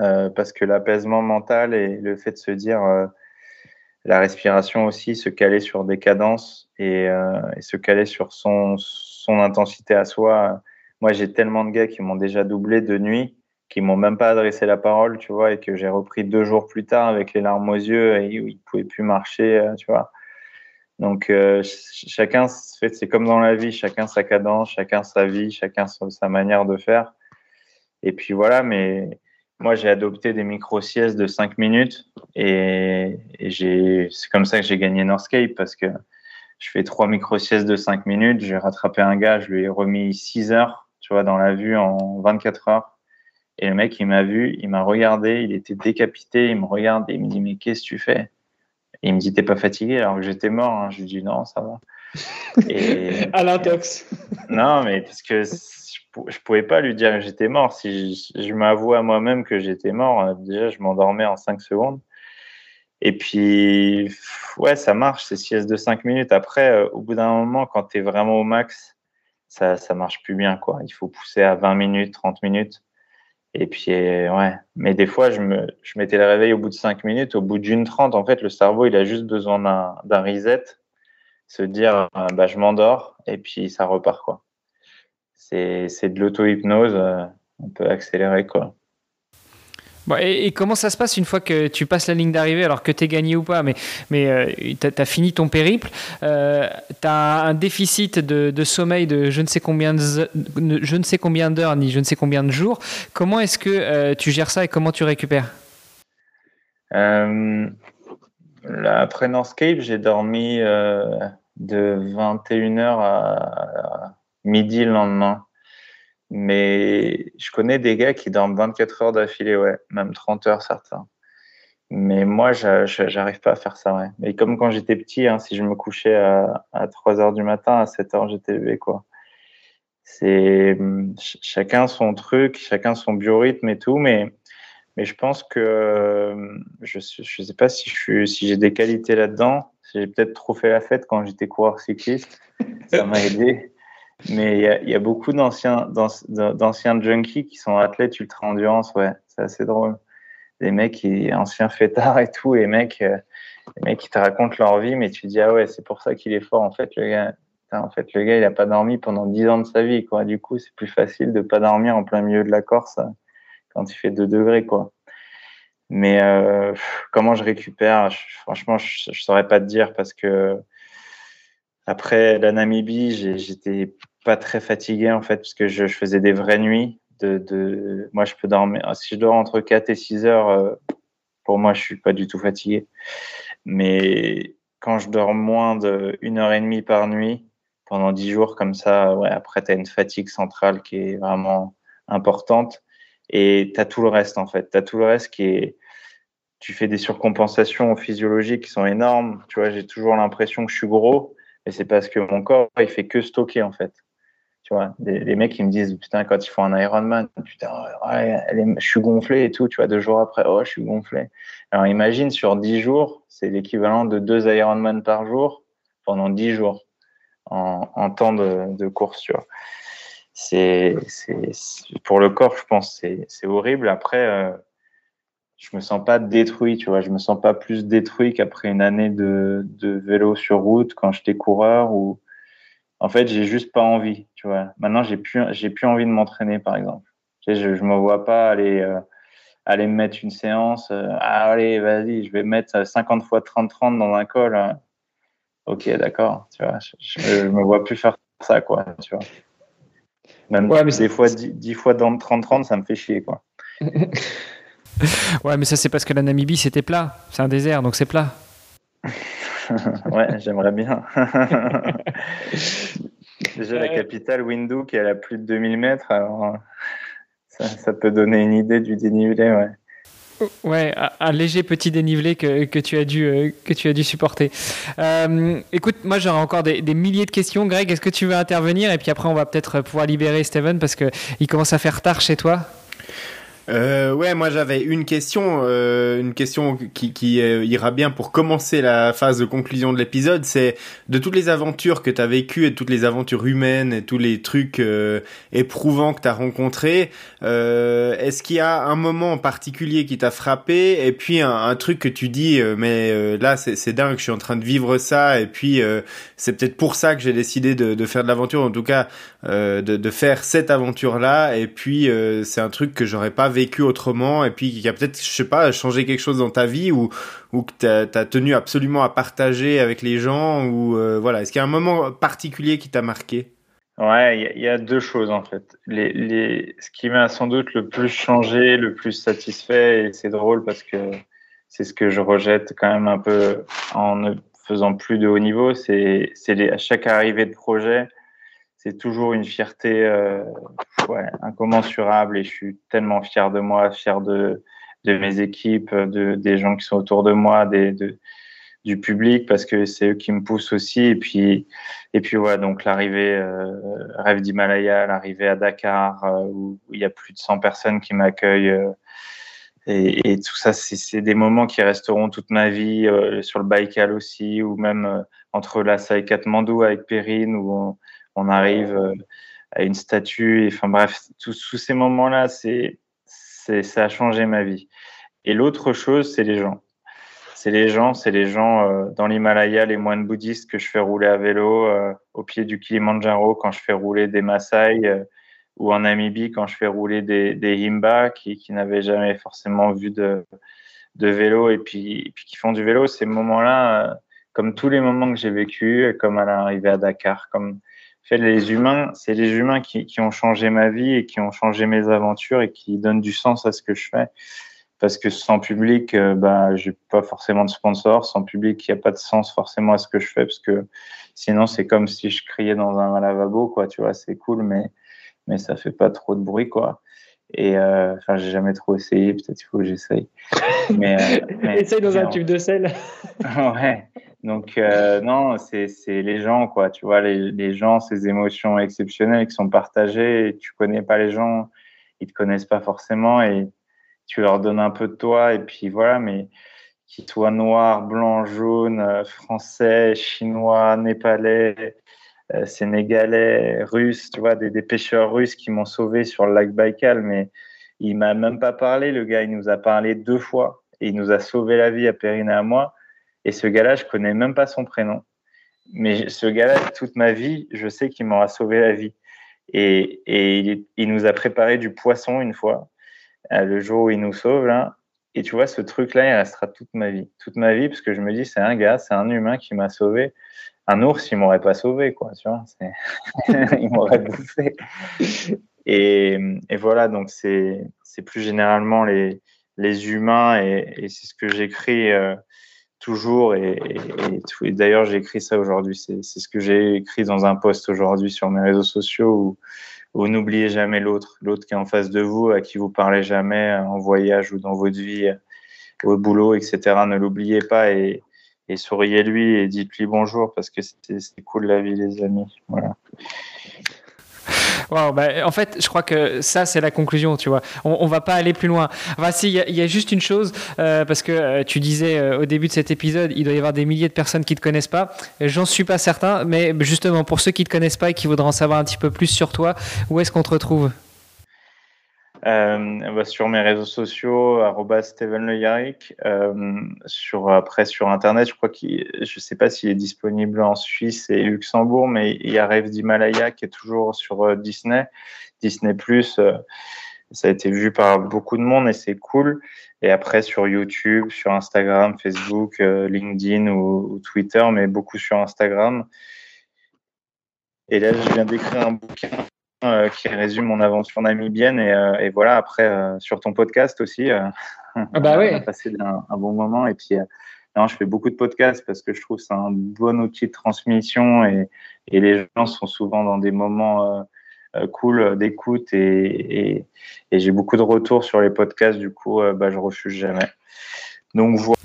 euh, parce que l'apaisement mental et le fait de se dire euh, la respiration aussi, se caler sur des cadences et, et se caler sur son, intensité à soi. Moi, j'ai tellement de gars qui m'ont déjà doublé de nuit qui m'ont même pas adressé la parole, tu vois, et que j'ai repris deux jours plus tard avec les larmes aux yeux et où ils pouvaient plus marcher, euh, tu vois. Donc euh, chacun c'est comme dans la vie, chacun sa cadence, chacun sa vie, chacun sa manière de faire. Et puis voilà, mais moi j'ai adopté des micro siestes de 5 minutes et, c'est comme ça que j'ai gagné Northscape parce que je fais trois micro siestes de 5 minutes, j'ai rattrapé un gars, je lui ai remis 6 heures, tu vois, dans la vue en 24 heures. Et le mec, il m'a vu, il m'a regardé, il était décapité, il me regarde il me dit Mais qu'est-ce que tu fais? Il me dit T'es pas fatigué alors que j'étais mort. Hein. Je lui dis Non, ça va.
Et, à l'intox.
Non, mais parce que je, pouvais pas lui dire que j'étais mort. Si je, je m'avoue à moi-même que j'étais mort, euh, déjà, je m'endormais en 5 secondes. Et puis, ouais, ça marche, c'est sieste de 5 minutes. Après, euh, au bout d'un moment, quand tu es vraiment au max, ça, ça marche plus bien. quoi. Il faut pousser à 20 minutes, 30 minutes. Et puis, euh, ouais. Mais des fois, je, me, je mettais le réveil au bout de 5 minutes, au bout d'une trente. En fait, le cerveau, il a juste besoin d'un reset, se dire, euh, bah, je m'endors, et puis ça repart, quoi. C'est de l'auto-hypnose, euh, on peut accélérer, quoi
et, comment ça se passe une fois que tu passes la ligne d'arrivée, alors que tu es gagné ou pas, mais, mais euh, tu as, fini ton périple, euh, tu as un déficit de, sommeil de je ne sais combien de, je ne sais combien d'heures ni je ne sais combien de jours. Comment est-ce que euh, tu gères ça et comment tu récupères?
Après Northscape, j'ai dormi de 21h à midi le lendemain. Mais je connais des gars qui dorment 24 heures d'affilée, ouais, même 30 heures certains. Mais moi, j'arrive pas à faire ça, ouais. Mais comme quand j'étais petit, hein, si je me couchais à, à 3 heures du matin, à 7 heures, j'étais levé, quoi. C'est chacun son truc, chacun son biorhythme et tout, mais, mais je pense que je, je sais pas si je si j'ai des qualités là-dedans. J'ai peut-être trop fait la fête quand j'étais coureur cycliste. Ça m'a aidé. Mais il y, a, beaucoup d'anciens, d'anciens junkies qui sont athlètes ultra endurance, ouais, c'est assez drôle. Des mecs qui, anciens fêtards et tout, et mecs, euh, les mecs qui te racontent leur vie, mais tu dis, ah ouais, c'est pour ça qu'il est fort. En fait, le gars, en fait, le gars, il a pas dormi pendant 10 ans de sa vie, quoi. Du coup, c'est plus facile de pas dormir en plein milieu de la Corse quand il fait 2 degrés, quoi. Mais euh, comment je récupère Franchement, je, je saurais pas te dire parce que après la Namibie, j'étais pas très fatigué en fait, parce que je, faisais des vraies nuits. De, moi, je peux dormir. Ah, si je dors entre 4 et 6 heures, euh, pour moi, je suis pas du tout fatigué. Mais quand je dors moins de une heure et demie par nuit, pendant 10 jours comme ça, après, tu as une fatigue centrale qui est vraiment importante. Et tu as tout le reste, en fait. Tu as tout le reste qui est. Tu fais des surcompensations physiologiques qui sont énormes. Tu vois, j'ai toujours l'impression que je suis gros, mais c'est parce que mon corps, il fait que stocker, en fait. Tu vois, les, mecs, ils me disent, putain, quand ils font un Ironman, putain, je suis gonflé et tout. Tu vois, deux jours après, oh, je suis gonflé. Alors, imagine, sur 10 jours, c'est l'équivalent de deux Ironman par jour pendant 10 jours en, temps de, course, tu vois. C'est, pour le corps, je pense, c'est horrible. Après, euh, je me sens pas détruit, tu vois. Je me sens pas plus détruit qu'après une année de, de, vélo sur route quand j'étais coureur ou, en fait, j'ai juste pas envie, tu vois. Maintenant, j'ai plus, j'ai plus envie de m'entraîner, par exemple. je, je me vois pas aller, euh, aller me mettre une séance. Euh, ah, allez, vas-y, je vais mettre 50 fois 30-30 dans un col. Hein ok, d'accord, tu vois, je, ne me vois plus faire ça, quoi, tu vois. Même des fois, 10, fois dans 30-30, ça me fait chier, quoi.
ouais, mais ça, c'est parce que la Namibie, c'était plat. C'est un désert, donc c'est plat.
ouais, j'aimerais bien. Déjà, la capitale, Windhoek, elle a plus de 2000 mètres, alors ça, ça peut donner une idée du dénivelé, ouais.
Ouais, un léger petit dénivelé que, tu, as dû, euh, que tu as dû supporter. Euh, écoute, moi j'aurais encore des, des, milliers de questions. Greg, est-ce que tu veux intervenir? Et puis après, on va peut-être pouvoir libérer Steven parce qu'il commence à faire tard chez toi
euh, ouais, moi j'avais une question, euh, une question qui, qui euh, ira bien pour commencer la phase de conclusion de l'épisode. C'est de toutes les aventures que tu as vécues et toutes les aventures humaines et tous les trucs euh, éprouvants que tu as rencontrés. Euh, est-ce qu'il y a un moment en particulier qui t'a frappé et puis un, un, truc que tu dis, mais là c'est dingue, je suis en train de vivre ça et puis c'est peut-être pour ça que j'ai décidé de, de, faire de l'aventure, en tout cas de, de, faire cette aventure là et puis c'est un truc que j'aurais pas vécu autrement et puis qui a peut-être, je sais pas, changé quelque chose dans ta vie ou, ou que tu as, tenu absolument à partager avec les gens ou euh, voilà, est-ce qu'il y a un moment particulier qui t'a marqué?
Ouais, il y, a deux choses en fait. Les, les, ce qui m'a sans doute le plus changé, le plus satisfait, et c'est drôle parce que c'est ce que je rejette quand même un peu en ne faisant plus de haut niveau, c'est à chaque arrivée de projet, c'est toujours une fierté euh, ouais, incommensurable et je suis tellement fier de moi, fier de, mes équipes, de, des gens qui sont autour de moi, du public parce que c'est eux qui me poussent aussi. Et puis, et puis voilà, donc l'arrivée, euh, rêve d'Himalaya, l'arrivée à Dakar euh, où il y a plus de 100 personnes qui m'accueillent. Et, et, tout ça, c'est des moments qui resteront toute ma vie sur le Baïkal aussi, ou même entre Lhasa et Katmandou avec Perrine, où on, on arrive euh, à une statue. enfin bref, tous ces moments-là, c'est, ça a changé ma vie. Et l'autre chose, c'est les gens. C'est les gens, c'est les gens euh, dans l'Himalaya, les moines bouddhistes que je fais rouler à vélo euh, au pied du Kilimanjaro quand je fais rouler des Maasai ou en Namibie quand je fais rouler des, des Himba qui, qui n'avaient jamais forcément vu de, de vélo et puis, qui font du vélo. Ces moments-là, comme tous les moments que j'ai vécu, comme à l'arrivée à Dakar, comme fait, les humains, c'est les humains qui, qui, ont changé ma vie et qui ont changé mes aventures et qui donnent du sens à ce que je fais. Parce que sans public, euh, bah, j'ai pas forcément de sponsor. Sans public, il n'y a pas de sens forcément à ce que je fais parce que sinon, c'est comme si je criais dans un lavabo, quoi. Tu vois, c'est cool, mais, mais ça fait pas trop de bruit, quoi. Et euh, enfin, j'ai jamais trop essayé. Peut-être il faut que j'essaye.
Mais, euh, mais essaye dans un tube de sel.
ouais. Donc euh, non, c'est les gens quoi. Tu vois les, gens, ces émotions exceptionnelles qui sont partagées. Et tu connais pas les gens, ils te connaissent pas forcément et tu leur donnes un peu de toi et puis voilà. Mais qu'ils soient noirs, blancs, jaunes, euh, français, chinois, népalais, euh, sénégalais, russes, tu vois, des, pêcheurs russes qui m'ont sauvé sur le lac Baïkal, mais il m'a même pas parlé. Le gars, il nous a parlé deux fois et il nous a sauvé la vie à Périne et à moi. Et ce gars-là, je connais même pas son prénom. Mais ce gars-là, toute ma vie, je sais qu'il m'aura sauvé la vie. Et, et il, nous a préparé du poisson une fois, euh, le jour où il nous sauve, là. Et tu vois, ce truc-là, il restera toute ma vie. Toute ma vie, parce que je me dis, c'est un gars, c'est un humain qui m'a sauvé. Un ours, il m'aurait pas sauvé, quoi, tu vois. il m'aurait bouffé. Et, et, voilà, donc c'est plus généralement les, les humains, et, et c'est ce que j'écris euh, toujours. Et, d'ailleurs, j'ai écrit ça aujourd'hui. C'est ce que j'ai écrit dans un post aujourd'hui sur mes réseaux sociaux où, n'oubliez jamais l'autre, l'autre qui est en face de vous, à qui vous parlez jamais en voyage ou dans votre vie, au boulot, etc. Ne l'oubliez pas et, et souriez-lui et dites-lui bonjour parce que c'est cool la vie, les amis. Voilà.
Bah, en fait, je crois que ça, c'est la conclusion, tu vois. On, on va pas aller plus loin. Enfin, si, il y, a juste une chose, euh, parce que euh, tu disais euh, au début de cet épisode, il doit y avoir des milliers de personnes qui te connaissent pas. J'en suis pas certain, mais justement, pour ceux qui te connaissent pas et qui voudraient en savoir un petit peu plus sur toi, où est-ce qu'on te retrouve?
Bah, sur mes réseaux sociaux, Steven Le euh, sur, après, sur Internet, je crois qu'il, je sais pas s'il est disponible en Suisse et Luxembourg, mais il y a Rêve d'Himalaya qui est toujours sur euh, Disney. Disney Plus, euh, ça a été vu par beaucoup de monde et c'est cool. Et après, sur YouTube, sur Instagram, Facebook, LinkedIn ou, Twitter, mais beaucoup sur Instagram. Et là, je viens d'écrire un bouquin euh, qui résume mon aventure namibienne. Et, euh, et voilà, après, euh, sur ton podcast aussi,
ah bah
on a passé un, un, bon moment. Et puis, non, je fais beaucoup de podcasts parce que je trouve que c'est un bon outil de transmission et, et, les gens sont souvent dans des moments cool d'écoute et, et, et j'ai beaucoup de retours sur les podcasts. Du coup, bah, je refuse jamais. Donc, voilà.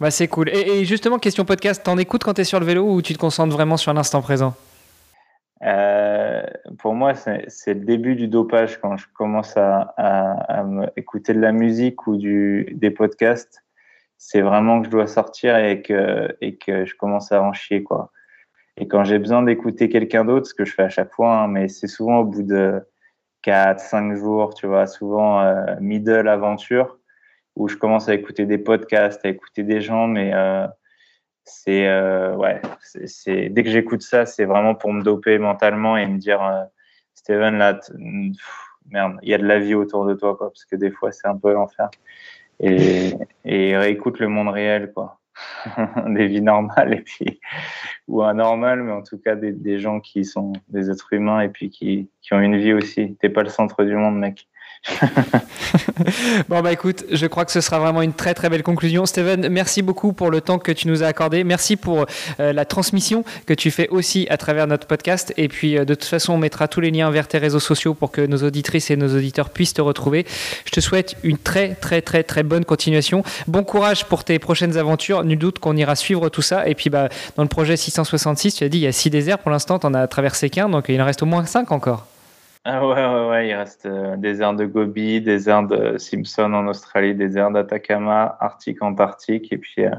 Bah, c'est cool. Et, justement, question podcast, t'en écoutes quand tu es sur le vélo ou tu te concentres vraiment sur l'instant présent?
Euh, pour moi, c'est le début du dopage quand je commence à, écouter de la musique ou des podcasts. C'est vraiment que je dois sortir et que, et que je commence à en chier, quoi. Et quand j'ai besoin d'écouter quelqu'un d'autre, ce que je fais à chaque fois, hein, mais c'est souvent au bout de 4, 5 jours, tu vois, souvent euh, middle aventure, où je commence à écouter des podcasts, à écouter des gens, mais euh, c'est euh, ouais, c'est dès que j'écoute ça, c'est vraiment pour me doper mentalement et me dire euh, Steven là, merde, il y a de la vie autour de toi quoi, parce que des fois c'est un peu l'enfer. Et, et réécoute le monde réel quoi, des vies normales et puis ou anormales, mais en tout cas des, des gens qui sont des êtres humains et puis qui, qui ont une vie aussi. T'es pas le centre du monde, mec.
bon bah écoute, je crois que ce sera vraiment une très très belle conclusion. Steven, merci beaucoup pour le temps que tu nous as accordé. Merci pour euh, la transmission que tu fais aussi à travers notre podcast. Et puis euh, de toute façon, on mettra tous les liens vers tes réseaux sociaux pour que nos auditrices et nos auditeurs puissent te retrouver. Je te souhaite une très très très très bonne continuation. Bon courage pour tes prochaines aventures. Nul doute qu'on ira suivre tout ça. Et puis bah dans le projet 666, tu as dit il y a six déserts pour l'instant, tu en as traversé qu'un, donc il en reste au moins cinq encore.
Ah ouais, ouais, ouais, il reste euh, des airs de Gobi, des airs de Simpson en Australie, des airs d'Atacama, Arctique, Antarctique, et puis, euh,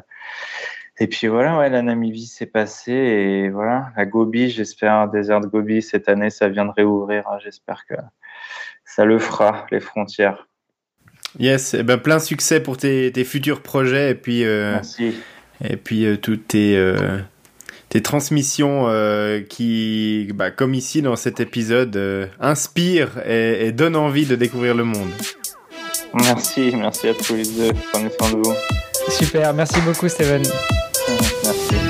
et puis voilà, ouais, la Namibie s'est passée, et voilà, la Gobi, j'espère, des airs de Gobi, cette année, ça vient de réouvrir, hein, j'espère que ça le fera, les frontières.
Yes, et eh ben plein succès pour tes, tes futurs projets, et puis, euh,
Merci.
Et puis, euh, toutes tes transmissions euh, qui, bah, comme ici dans cet épisode, euh, inspirent et, et donnent envie de découvrir le monde.
Merci, merci à tous les deux. Prenez soin de vous.
Super, merci beaucoup Steven.
Merci.